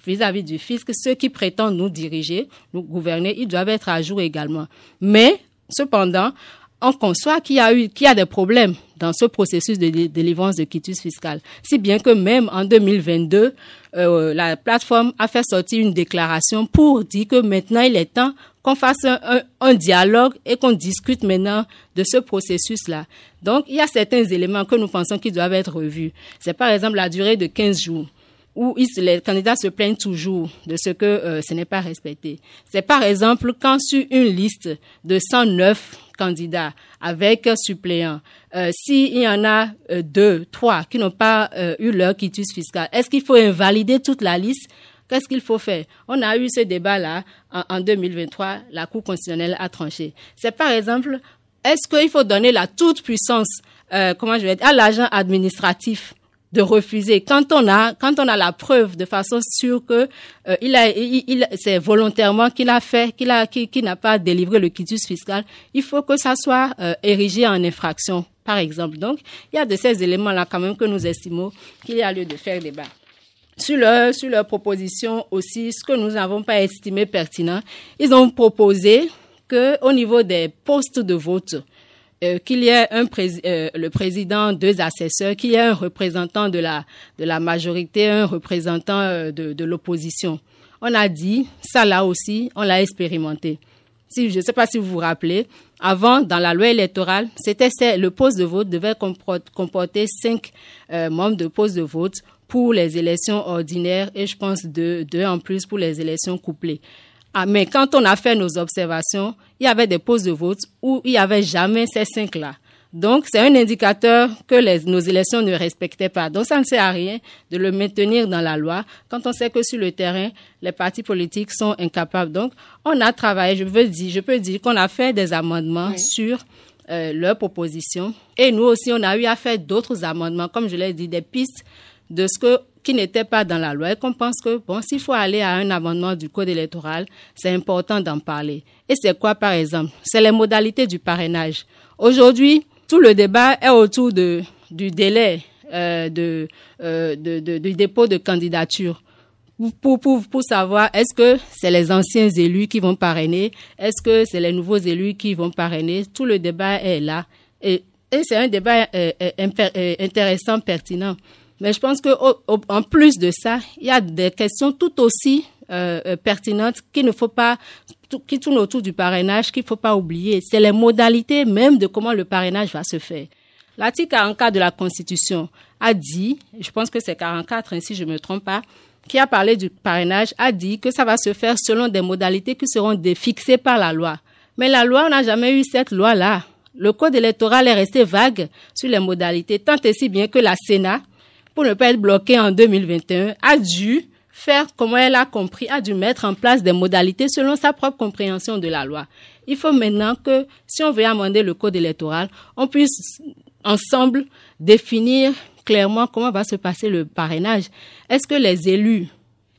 vis-à-vis -vis du fisc, ceux qui prétendent nous diriger, nous gouverner, ils doivent être à jour également. Mais cependant, on conçoit qu'il y a eu, qu'il y a des problèmes dans ce processus de délivrance de quitus fiscal. Si bien que même en 2022, euh, la plateforme a fait sortir une déclaration pour dire que maintenant il est temps qu'on fasse un, un, dialogue et qu'on discute maintenant de ce processus-là. Donc, il y a certains éléments que nous pensons qu'ils doivent être revus. C'est par exemple la durée de 15 jours où les candidats se plaignent toujours de ce que euh, ce n'est pas respecté. C'est par exemple quand sur une liste de 109 candidats avec suppléants, euh, s'il y en a euh, deux, trois qui n'ont pas euh, eu leur quitus fiscal, est-ce qu'il faut invalider toute la liste? Qu'est-ce qu'il faut faire? On a eu ce débat-là en, en 2023, la Cour constitutionnelle a tranché. C'est par exemple, est-ce qu'il faut donner la toute puissance, euh, comment je vais dire, à l'agent administratif de refuser. Quand on a quand on a la preuve de façon sûre que euh, il a il, il c'est volontairement qu'il a fait qu'il a qui, qui n'a pas délivré le quitus fiscal il faut que ça soit euh, érigé en infraction par exemple. Donc il y a de ces éléments là quand même que nous estimons qu'il y a lieu de faire débat. Sur leur sur leur proposition aussi ce que nous n'avons pas estimé pertinent ils ont proposé que au niveau des postes de vote euh, qu'il y ait un euh, le président, deux assesseurs, qu'il y ait un représentant de la, de la majorité, un représentant euh, de, de l'opposition. on a dit, ça là aussi, on l'a expérimenté. Si, je ne sais pas si vous vous rappelez, avant, dans la loi électorale, c'était le poste de vote devait comporter cinq euh, membres de poste de vote pour les élections ordinaires et je pense deux, deux en plus pour les élections couplées. Ah, mais quand on a fait nos observations, il y avait des postes de vote où il n'y avait jamais ces cinq-là. Donc, c'est un indicateur que les, nos élections ne respectaient pas. Donc, ça ne sert à rien de le maintenir dans la loi quand on sait que sur le terrain, les partis politiques sont incapables. Donc, on a travaillé, je veux dire, je peux dire qu'on a fait des amendements sur euh, leurs propositions. Et nous aussi, on a eu à faire d'autres amendements, comme je l'ai dit, des pistes de ce que qui n'était pas dans la loi et qu'on pense que, bon, s'il faut aller à un amendement du code électoral, c'est important d'en parler. Et c'est quoi, par exemple? C'est les modalités du parrainage. Aujourd'hui, tout le débat est autour de, du délai euh, euh, de, de, du dépôt de candidature. Pour, pour, pour savoir est-ce que c'est les anciens élus qui vont parrainer, est-ce que c'est les nouveaux élus qui vont parrainer, tout le débat est là. Et, c'est un débat euh intéressant, pertinent. Mais je pense que en plus de ça, il y a des questions tout aussi euh, euh, pertinentes qu'il ne faut pas qui tournent autour du parrainage qu'il ne faut pas oublier. C'est les modalités même de comment le parrainage va se faire. L'article 44 de la Constitution a dit, je pense que c'est 44, hein, si je ne me trompe pas, qui a parlé du parrainage, a dit que ça va se faire selon des modalités qui seront fixées par la loi. Mais la loi, on n'a jamais eu cette loi-là. Le code électoral est resté vague sur les modalités, tant et si bien que la Sénat, pour ne pas être bloqué en 2021, a dû faire comme elle a compris, a dû mettre en place des modalités selon sa propre compréhension de la loi. Il faut maintenant que, si on veut amender le code électoral, on puisse ensemble définir clairement comment va se passer le parrainage. Est-ce que les élus,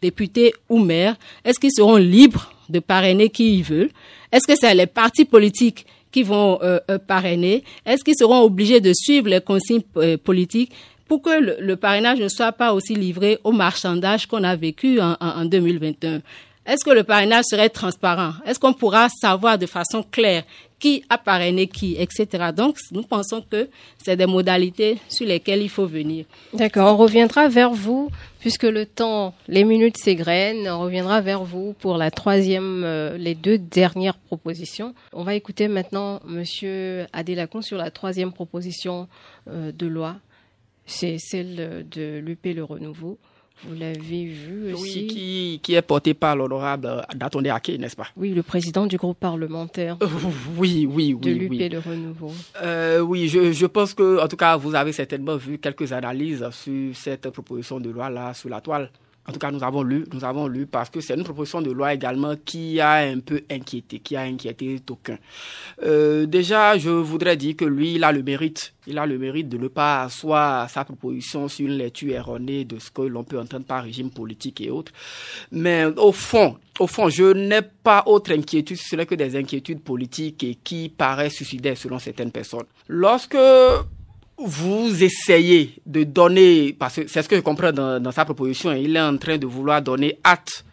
députés ou maires, est-ce qu'ils seront libres de parrainer qui ils veulent? Est-ce que c'est les partis politiques qui vont euh, euh, parrainer? Est-ce qu'ils seront obligés de suivre les consignes euh, politiques? Pour que le, parrainage ne soit pas aussi livré au marchandage qu'on a vécu en, en 2021. Est-ce que le parrainage serait transparent? Est-ce qu'on pourra savoir de façon claire qui a parrainé qui, etc. Donc, nous pensons que c'est des modalités sur lesquelles il faut venir. D'accord, on reviendra vers vous, puisque le temps, les minutes s'égrènent, on reviendra vers vous pour la troisième, euh, les deux dernières propositions. On va écouter maintenant Monsieur Adélacon sur la troisième proposition euh, de loi c'est celle de l'UP Le Renouveau. Vous l'avez vu aussi. Oui, qui, qui est portée par l'honorable Datonde Ake, n'est-ce pas? Oui, le président du groupe parlementaire. Euh, oui, oui, oui. De l'UP Le Renouveau. Euh, oui, je, je, pense que, en tout cas, vous avez certainement vu quelques analyses sur cette proposition de loi-là, sur la toile. En tout cas, nous avons lu, nous avons lu parce que c'est une proposition de loi également qui a un peu inquiété, qui a inquiété aucun. Euh, déjà, je voudrais dire que lui, il a le mérite, il a le mérite de ne pas asseoir sa proposition sur une lecture erronée de ce que l'on peut entendre par régime politique et autres. Mais au fond, au fond, je n'ai pas autre inquiétude, ce n'est que des inquiétudes politiques et qui paraissent suicidaires selon certaines personnes. Lorsque vous essayez de donner, parce que c'est ce que je comprends dans, sa proposition, il est en train de vouloir donner hâte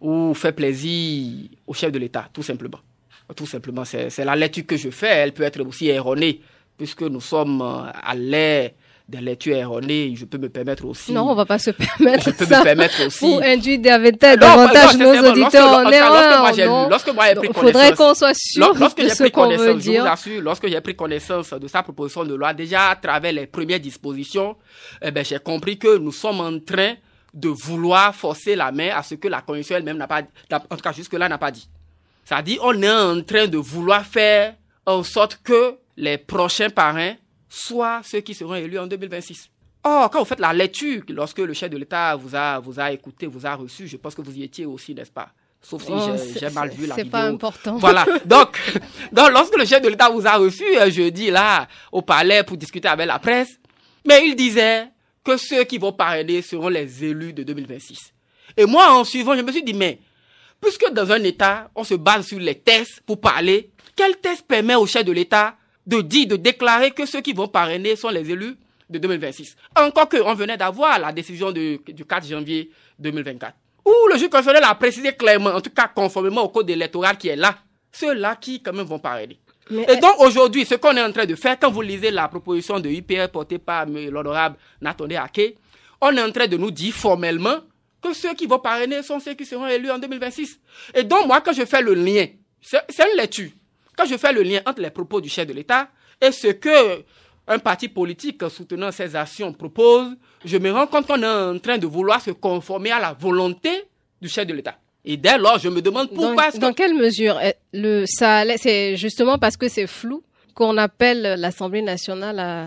ou faire plaisir au chef de l'État, tout simplement. Tout simplement, c'est la lecture que je fais, elle peut être aussi erronée, puisque nous sommes à l'ère des lectures erronées, je peux me permettre aussi. Non, on va pas se permettre je peux ça. me permettre aussi. Pour induire davantage nos auditeurs en erreur. Lorsque moi j'ai pris connaissance. faudrait qu'on soit sûr lorsque de ce qu'on veut dire. Je vous assure, lorsque j'ai pris connaissance de sa proposition de loi, déjà à travers les premières dispositions, eh ben, j'ai compris que nous sommes en train de vouloir forcer la main à ce que la Constitution elle-même n'a pas, en tout cas jusque-là n'a pas dit. C'est-à-dire, on est en train de vouloir faire en sorte que les prochains parrains soit ceux qui seront élus en 2026. Or, quand vous faites la lecture, lorsque le chef de l'État vous a, vous a écouté, vous a reçu, je pense que vous y étiez aussi, n'est-ce pas? Sauf si oh, j'ai mal vu la vidéo. C'est pas important. Voilà. *laughs* Donc, donc, lorsque le chef de l'État vous a reçu jeudi là au palais pour discuter avec la presse, mais il disait que ceux qui vont parrainer seront les élus de 2026. Et moi, en suivant, je me suis dit, mais puisque dans un État, on se base sur les tests pour parler, quel test permet au chef de l'État de dire, de déclarer que ceux qui vont parrainer sont les élus de 2026. Encore que, on venait d'avoir la décision du 4 janvier 2024, où le juge constitutionnel a précisé clairement, en tout cas conformément au code électoral qui est là, ceux-là qui quand même vont parrainer. et donc aujourd'hui, ce qu'on est en train de faire, quand vous lisez la proposition de UPR portée par l'honorable Nathalie Ake, on est en train de nous dire formellement que ceux qui vont parrainer sont ceux qui seront élus en 2026. Et donc, moi, quand je fais le lien, c'est une lecture, quand je fais le lien entre les propos du chef de l'État et ce que un parti politique soutenant ces actions propose, je me rends compte qu'on est en train de vouloir se conformer à la volonté du chef de l'État. Et dès lors, je me demande pourquoi. Dans, dans quelle mesure le, ça, c'est justement parce que c'est flou qu'on appelle l'Assemblée nationale à,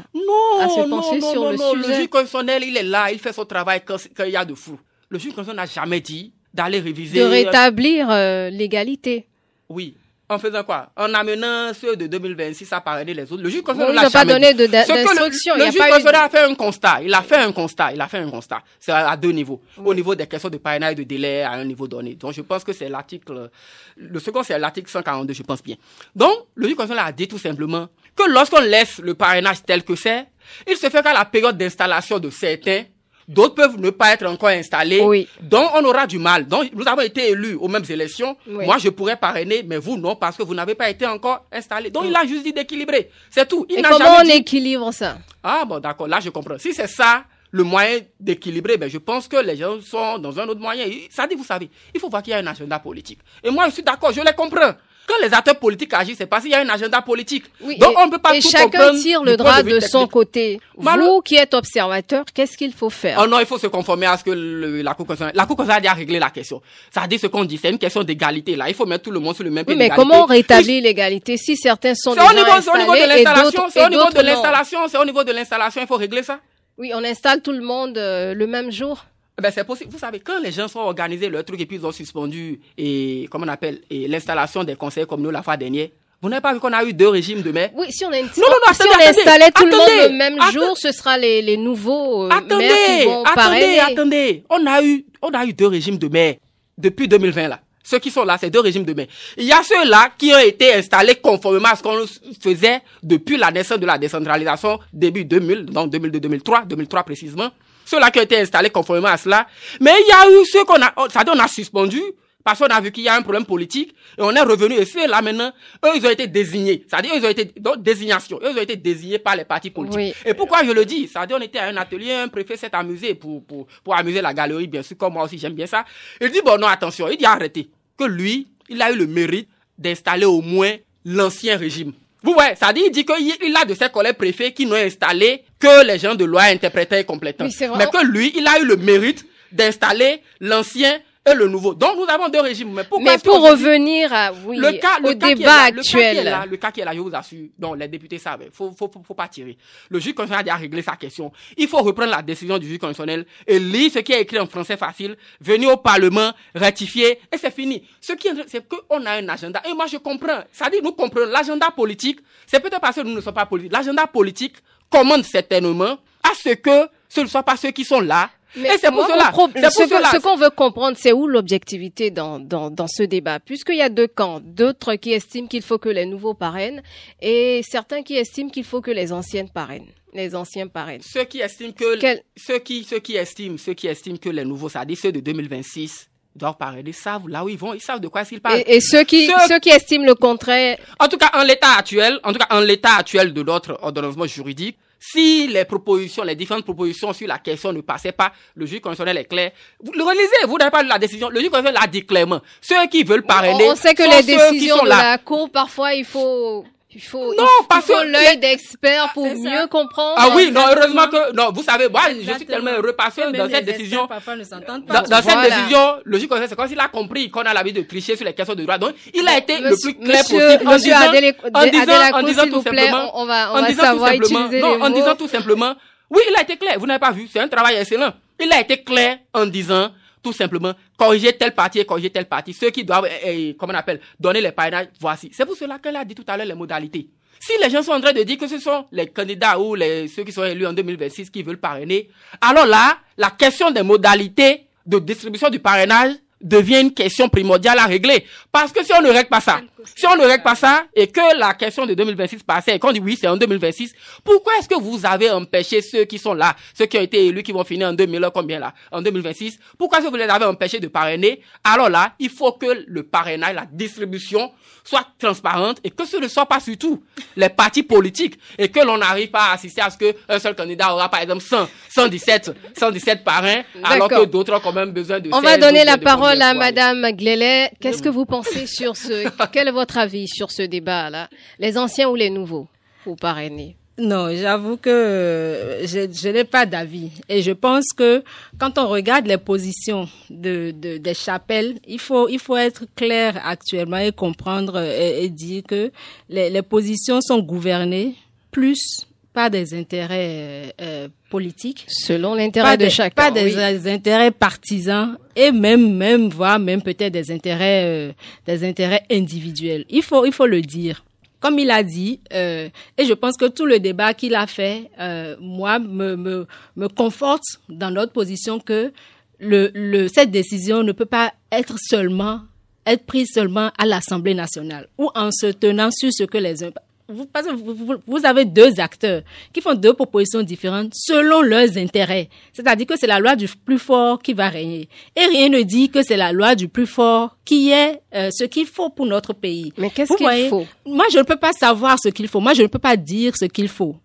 à se pencher sur le sujet. Le juge constitutionnel, il est là, il fait son travail quand, il y a de flou. Le juge constitutionnel n'a jamais dit d'aller réviser. De rétablir euh, l'égalité. Oui, en faisant quoi? En amenant ceux de 2026 à parrainer les autres. Le juge constitutionnel n'a pas donné d'instruction. Le, le juge constitutionnel a fait un constat. Il a fait un constat. Il a fait un constat. C'est à, deux niveaux. Au niveau des questions de parrainage de délai à un niveau donné. Donc je pense que c'est l'article. Le second c'est l'article 142, je pense bien. Donc le juge constitutionnel a dit tout simplement que lorsqu'on laisse le parrainage tel que c'est, il se fait qu'à la période d'installation de certains D'autres peuvent ne pas être encore installés. Oui. Donc, on aura du mal. Donc, nous avons été élus aux mêmes élections. Moi, je pourrais parrainer, mais vous, non, parce que vous n'avez pas été encore installés. Donc, il a juste dit d'équilibrer. C'est tout. Il Et comment on équilibre ça? Ah, bon, d'accord. Là, je comprends. Si c'est ça, le moyen d'équilibrer, ben, je pense que les gens sont dans un autre moyen. Ça dit, vous savez, il faut voir qu'il y a un agenda politique. Et moi, je suis d'accord, je les comprends. Quand les acteurs politiques agissent, c'est parce qu'il y a un agenda politique. Donc on ne peut pas et chacun tire le drap de, son côté. Vous qui êtes observateur, qu'est-ce qu'il faut faire? Oh non, il faut se conformer à ce que la Cour constitutionnelle... La Cour constitutionnelle a réglé la question. Ça dit ce qu'on dit, c'est une question d'égalité. Là, il faut mettre tout le monde sur le même pied oui, mais comment rétablir l'égalité si certains sont déjà installés C'est au niveau de l'installation. C'est au niveau de l'installation. C'est au niveau de l'installation. Il faut régler ça. Oui, on installe tout le monde euh, le même jour? Eh ben c'est possible. Vous savez, quand les gens sont organisés leur truc et puis ils ont suspendu et comment on appelle l'installation des conseils comme nous la fois dernière. Vous n'avez pas vu qu'on a eu deux régimes de maires Oui, si on, a une... non, non, non, si on installait tout le monde le même jour, ce sera les, les nouveaux euh, attendez, maires qui vont Attendez, attendez. On a eu, on a eu deux régimes de maires depuis 2020 là. Ceux qui sont là, c'est deux régimes de maires. Il y a ceux-là qui ont été installés conformément à ce qu'on faisait depuis la naissance de la décentralisation début 2000, donc 2002-2003, 2003 précisément ceux-là qui ont été installés conformément à cela. Mais il y a eu ceux qu'on a, ça on a suspendu, parce qu'on a vu qu'il y a un problème politique, et on est revenu, et ceux-là maintenant, eux, ils ont été désignés. C'est-à-dire, ils ont été, donc, désignation. Eux, ils ont été désignés par les partis politiques. Et pourquoi je le dis? C'est-à-dire, on était à un atelier, un préfet s'est amusé pour, pour, pour amuser la galerie, bien sûr, comme moi aussi, j'aime bien ça. Il dit, bon, non, attention. Il dit, arrêtez. Que lui, il a eu le mérite d'installer au moins l'ancien régime. Vous voyez, ça dit, il dit qu'il a de ses collègues préfets qui n'ont installé que les gens de loi interprétaient complètement. Mais que lui, il a eu le mérite d'installer l'ancien et le nouveau. Donc nous avons deux régimes. Mais, mais pour revenir à, oui, le cas, le au débat actuel. Le cas, là, le cas qui est là, je vous assure. Donc les députés savent, faut, faut, faut, faut pas tirer. Le juge constitutionnel a réglé sa question. Il faut reprendre la décision du juge constitutionnel et lire ce qui est écrit en français facile, venir au Parlement, ratifier et c'est fini. Ce qui est, c'est qu'on a un agenda. Et moi je comprends. Ça dit, nous comprenons l'agenda politique. C'est peut-être parce que nous ne sommes pas politiques. L'agenda politique commande certainement à ce que ce ne soit pas ceux qui sont là mais c'est pour cela. ce qu'on veut comprendre, c'est où l'objectivité dans, dans, dans ce débat, puisqu'il y a deux camps, d'autres qui estiment qu'il faut que les nouveaux parrainent et certains qui estiment qu'il faut que les anciennes parrainent. Les anciens parrainent. Ceux qui estiment que ceux qui ceux qui estiment ceux qui estiment que les nouveaux, dit ceux de 2026 doivent parrainer, ils savent là où ils vont, ils savent de quoi ils parlent. Et, ceux qui ceux... qui estiment le contraire. En tout cas, en l'état actuel, en tout cas en l'état actuel de notre ordonnancement juridique, si les propositions, les différentes propositions sur la question ne passaient pas, le juge constitutionnel est clair. Vous le relisez, vous n'avez pas lu la décision. Le juge constitutionnel l'a dit clairement. Ceux qui veulent parrainer. On sait que les décisions de la Cour, parfois, il faut il faut, non, il faut l'œil d'expert pour mieux comprendre. Ah oui, non, heureusement que, non, vous savez, moi, je suis tellement heureux parce que dans cette décision, dans, dans cette décision, le juge c'est comme s'il a compris qu'on a l'habitude de tricher sur les questions de droit. Donc, il a été le plus clair possible en disant, en disant, en disant tout simplement, on va, on va savoir utiliser non, en disant tout simplement, oui, il a été clair. Vous n'avez pas vu, c'est un travail excellent. Il a été clair en disant, tout simplement corriger telle partie et corriger telle partie. Ceux qui doivent, eh, eh, comment on appelle, donner les parrainages, voici. C'est pour cela qu'elle a dit tout à l'heure les modalités. Si les gens sont en train de dire que ce sont les candidats ou les, ceux qui sont élus en 2026 qui veulent parrainer, alors là, la question des modalités de distribution du parrainage devient une question primordiale à régler. Parce que si on ne règle pas ça, Si on ne règle pas ça et que la question de 2026 passait et qu'on dit oui, c'est en 2026, pourquoi est-ce que vous avez empêché ceux qui sont là, ceux qui ont été élus, qui vont finir en 2000, combien là, en 2026, pourquoi est-ce que vous les avez empêchés de parrainer? Alors là, il faut que le parrainage, la distribution soit transparente et que ce ne soit pas surtout les partis politiques et que l'on n'arrive pas à assister à ce qu'un seul candidat aura par exemple 100, 117, 117 parrains alors que d'autres ont quand même besoin de On va donner la parole à Madame Glélet. Qu'est-ce que vous pensez sur ce, *laughs* quel votre avis sur ce débat-là? Les anciens ou les nouveaux pour parrainer? Non, j'avoue que euh, je, n'ai pas d'avis. Et je pense que quand on regarde les positions de, de, des chapelles, il faut, il faut être clair actuellement et comprendre euh, et, dire que les, les, positions sont gouvernées plus pas des intérêts euh, politiques. Selon l'intérêt de, chacun. Pas des, intérêts partisans et même, même, voire même peut-être des intérêts, euh, des intérêts individuels. Il faut, il faut le dire comme il a dit, euh, et je pense que tout le débat qu'il a fait, euh, moi, me, me, me conforte dans notre position que le, le, cette décision ne peut pas être seulement être prise seulement à l'Assemblée nationale ou en se tenant sur ce que les uns vous, vous, avez deux acteurs qui font deux propositions différentes selon leurs intérêts. C'est-à-dire que c'est la loi du plus fort qui va régner. Et rien ne dit que c'est la loi du plus fort qui est euh, ce qu'il faut pour notre pays. Mais qu'est-ce qu'il faut? Moi, je ne peux pas savoir ce qu'il faut. Moi, je ne peux pas dire ce qu'il faut.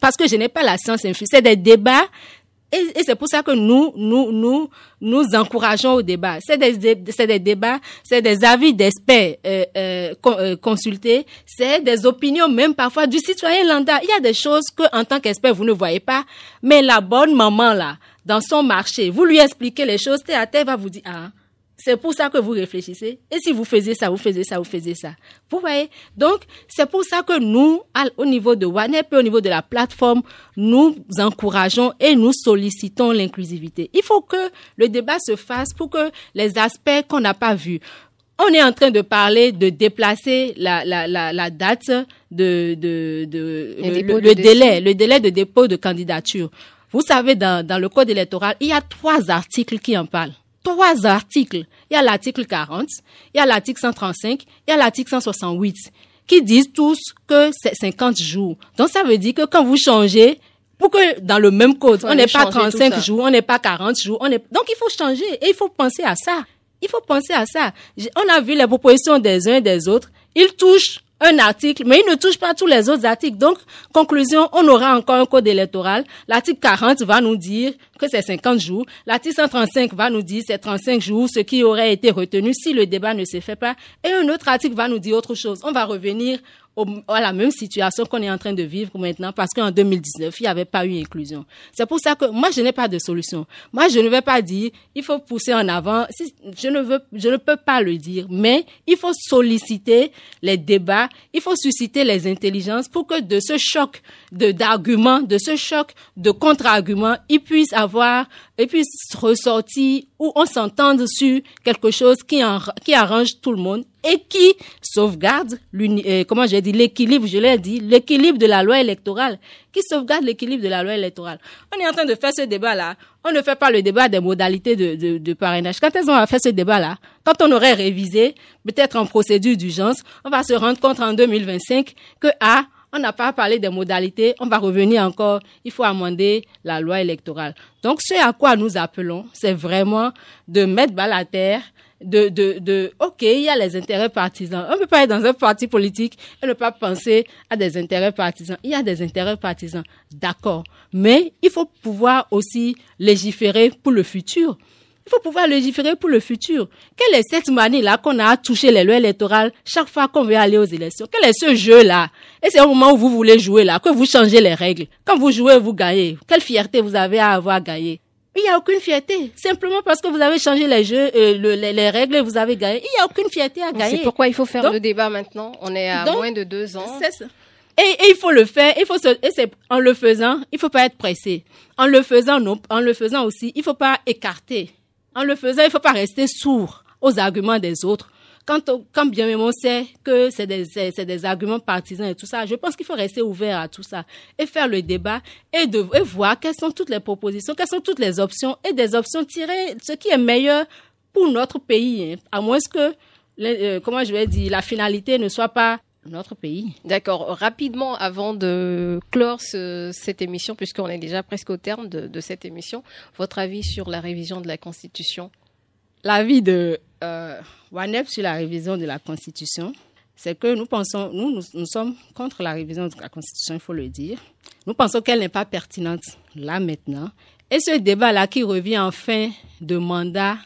Parce que je n'ai pas la science infuse. C'est des débats et, et c'est pour ça que nous, nous, nous, nous encourageons au débat. C'est des, c'est des débats, c'est des avis d'experts euh, euh, euh, consultés, c'est des opinions même parfois du citoyen lambda. Il y a des choses que en tant qu'expert vous ne voyez pas, mais la bonne maman là, dans son marché, vous lui expliquez les choses, terre à terre va vous dire ah c'est pour ça que vous réfléchissez. Et si vous faisiez ça, vous faisiez ça, vous faisiez ça. Vous voyez? Donc, c'est pour ça que nous, au niveau de WANEP et au niveau de la plateforme, nous encourageons et nous sollicitons l'inclusivité. Il faut que le débat se fasse pour que les aspects qu'on n'a pas vus, on est en train de parler de déplacer la, la, la, la date de, de, de le, délai, le délai de dépôt de candidature. Vous savez, dans, dans le code électoral, il y a trois articles qui en parlent trois articles. Il y a l'article 40, il y a l'article 135, il y a l'article 168 qui disent tous que c'est 50 jours. Donc ça veut dire que quand vous changez, pour que dans le même code, on n'est pas 35 jours, on n'est pas 40 jours, on est... donc il faut changer et il faut penser à ça. Il faut penser à ça. On a vu les propositions des uns et des autres. Ils touchent un article, mais il ne touche pas tous les autres articles. Donc, conclusion, on aura encore un code électoral. L'article 40 va nous dire que c'est 50 jours. L'article 135 va nous dire c'est 35 jours, ce qui aurait été retenu si le débat ne se fait pas. Et un autre article va nous dire autre chose. On va revenir à la même situation qu'on est en train de vivre maintenant parce qu'en 2019, il n'y avait pas eu inclusion. C'est pour ça que moi, je n'ai pas de solution. Moi, je ne vais pas dire, il faut pousser en avant. Je ne veux, je ne peux pas le dire, mais il faut solliciter les débats, il faut susciter les intelligences pour que de ce choc d'arguments, de ce choc de contre-arguments, il puisse avoir, et puisse ressortir où on s'entende sur quelque chose qui, qui arrange tout le monde et qui sauvegarde, euh, comment j'ai dit, l'équilibre, je l'ai dit, l'équilibre de la loi électorale, qui sauvegarde l'équilibre de la loi électorale? On est en train de faire ce débat-là. On ne fait pas le débat des modalités de, parrainage. Quand elles ont fait ce débat-là, quand on aurait révisé, peut-être en procédure d'urgence, on va se rendre compte en 2025 que, ah, on n'a pas parlé des modalités, on va revenir encore, il faut amender la loi électorale. Donc, ce à quoi nous appelons, c'est vraiment de mettre balle à terre, de, de, de, OK, il y a les intérêts partisans. On ne peut pas être dans un parti politique et ne pas penser à des intérêts partisans. Il y a des intérêts partisans, d'accord. Mais il faut pouvoir aussi légiférer pour le futur. Il faut pouvoir légiférer pour le futur. Quelle est cette manie-là qu'on a à toucher les lois électorales chaque fois qu'on veut aller aux élections? Quel est ce jeu-là? Et c'est au moment où vous voulez jouer là, que vous changez les règles. Quand vous jouez, vous gagnez. Quelle fierté vous avez à avoir gagné? Il n'y a aucune fierté. Simplement parce que vous avez changé les jeux, euh, les, règles et vous avez gagné. Il n'y a aucune fierté à gagner. C'est pourquoi il faut faire le débat maintenant. On est à moins de deux ans. C'est ça. Et, et, il faut le faire. Il faut se, et en le faisant, il faut pas être pressé. En le faisant, non, en le faisant aussi, il faut pas écarter. En le faisant, il faut pas rester sourd aux arguments des autres quand, quand bien même on sait que c'est des, c'est, des arguments partisans et tout ça, je pense qu'il faut rester ouvert à tout ça et faire le débat et, de, et voir quelles sont toutes les propositions, quelles sont toutes les options et des options tirer ce qui est meilleur pour notre pays, hein. à moins que comment je vais dire, la finalité ne soit pas notre pays. D'accord. Rapidement, avant de clore cette émission, puisqu'on est déjà presque au terme de, cette émission, votre avis sur la révision de la Constitution? L'avis de euh, WANEP sur la révision de la Constitution, c'est que nous pensons, nous, nous, sommes contre la révision de la Constitution, il faut le dire. Nous pensons qu'elle n'est pas pertinente là maintenant. Et ce débat-là qui revient en fin de mandat,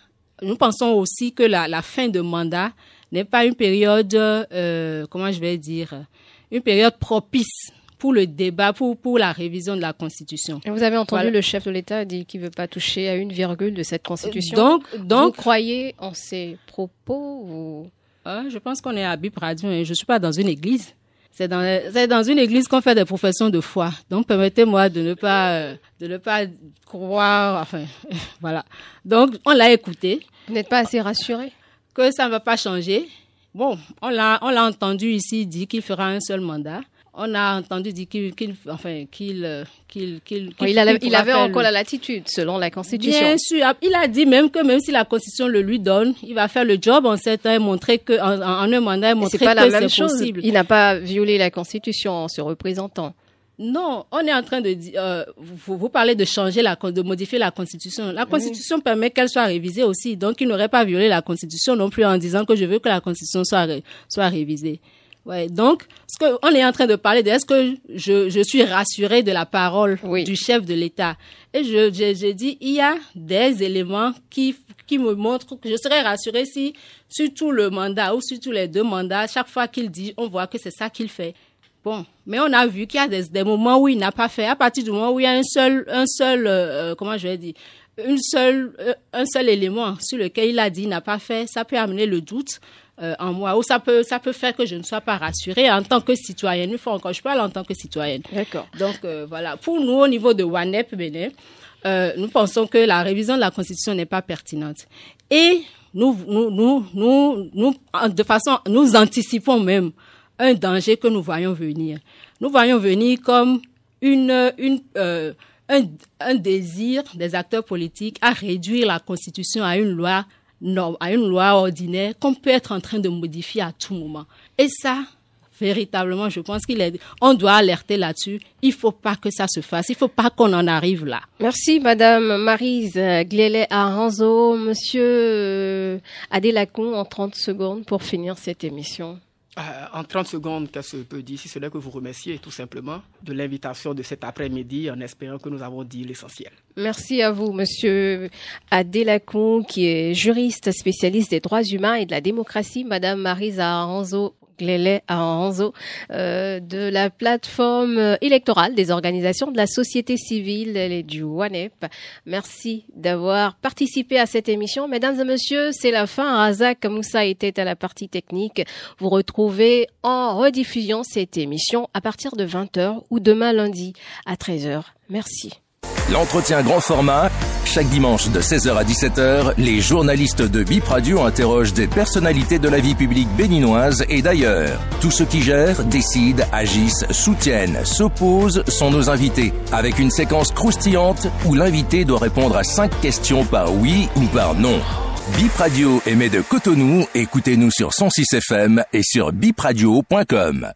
nous pensons aussi que la, fin de mandat n'est pas une période, euh, comment je vais dire, une période propice pour le débat, pour, pour la révision de la Constitution. vous avez entendu le chef de l'État dire qu'il ne veut pas toucher à une virgule de cette Constitution. Donc, donc vous croyez en ces propos ou... Ah, je pense qu'on est à Bip Radio et je ne suis pas dans une église. C'est dans, dans une église qu'on fait des professions de foi. Donc, permettez-moi de ne pas, euh, de ne pas croire, enfin, *laughs* voilà. Donc, on l'a écouté. Vous n'êtes pas assez rassuré? que ça ne va pas changer. Bon, on l'a, on l'a entendu ici dire qu'il fera un seul mandat. On a entendu dire qu'il, qu'il enfin, qu'il, qu'il, qu'il, il, il, avait encore la latitude selon la Constitution. Bien sûr, il a dit même que même si la Constitution le lui donne, il va faire le job en sept ans et montrer que en, en un mandat et montrer pas que c'est chose. possible. Il n'a pas violé la Constitution en se représentant. Non, on est en train de dire, euh, vous, vous, parlez de changer la, de modifier la Constitution. La Constitution permet qu'elle soit révisée aussi, donc il n'aurait pas violé la Constitution non plus en disant que je veux que la Constitution soit soit révisée. Ouais, donc, ce que on est en train de parler de est-ce que je, je suis rassurée de la parole du chef de l'État? Et je, je, je dis, il y a des éléments qui qui me montrent que je serais rassurée si sur tout le mandat ou sur tous les deux mandats, chaque fois qu'il dit, on voit que c'est ça qu'il fait. Bon, mais on a vu qu'il y a des, moments où il n'a pas fait. À partir du moment où il y a un seul, un seul, euh, euh, comment je vais dire, une seule, euh, un seul élément sur lequel il a dit il n'a pas fait, ça peut amener le doute en moi, ou ça peut, ça peut faire que je ne sois pas rassurée en tant que citoyenne. Une fois encore, je parle en tant que citoyenne. D'accord. Donc voilà, pour nous au niveau de WANEP Bénin, nous pensons que la révision de la Constitution n'est pas pertinente. Et nous, nous, nous, nous, nous, de façon, nous anticipons même un danger que nous voyons venir. Nous voyons venir comme une, une, euh, un, un, désir des acteurs politiques à réduire la Constitution à une loi à une loi ordinaire qu'on peut être en train de modifier à tout moment. Et ça, véritablement, je pense qu'il est, on doit alerter là-dessus. Il faut pas que ça se fasse. Il faut pas qu'on en arrive là. Merci, Madame Marise Glélé Aranzo. Monsieur euh, Adélacon, en 30 secondes pour finir cette émission. Euh, en 30 secondes, qu'est-ce que je peux dire Si ce n'est que vous remercier tout simplement de l'invitation de cet après-midi en espérant que nous avons dit l'essentiel. Merci à vous, monsieur Adélacon, qui est juriste spécialiste des droits humains et de la démocratie, madame Marisa Aranzo Glélé Aranzo, euh, de la plateforme électorale des organisations de la société civile et du WANEP. Merci d'avoir participé à cette émission. Mesdames et messieurs, c'est la fin. Razak Moussa était à la partie technique. Vous retrouvez en rediffusion cette émission à partir de 20h ou demain lundi à 13h. Merci. L'entretien grand format, chaque dimanche de 16h à 17h, les journalistes de Bip Radio interrogent des personnalités de la vie publique béninoise et d'ailleurs. Tous ceux qui gèrent, décident, agissent, soutiennent, s'opposent sont nos invités, avec une séquence croustillante où l'invité doit répondre à cinq questions par oui ou par non. Bip Radio émet de Cotonou, écoutez-nous sur 106 FM et sur bipradio.com.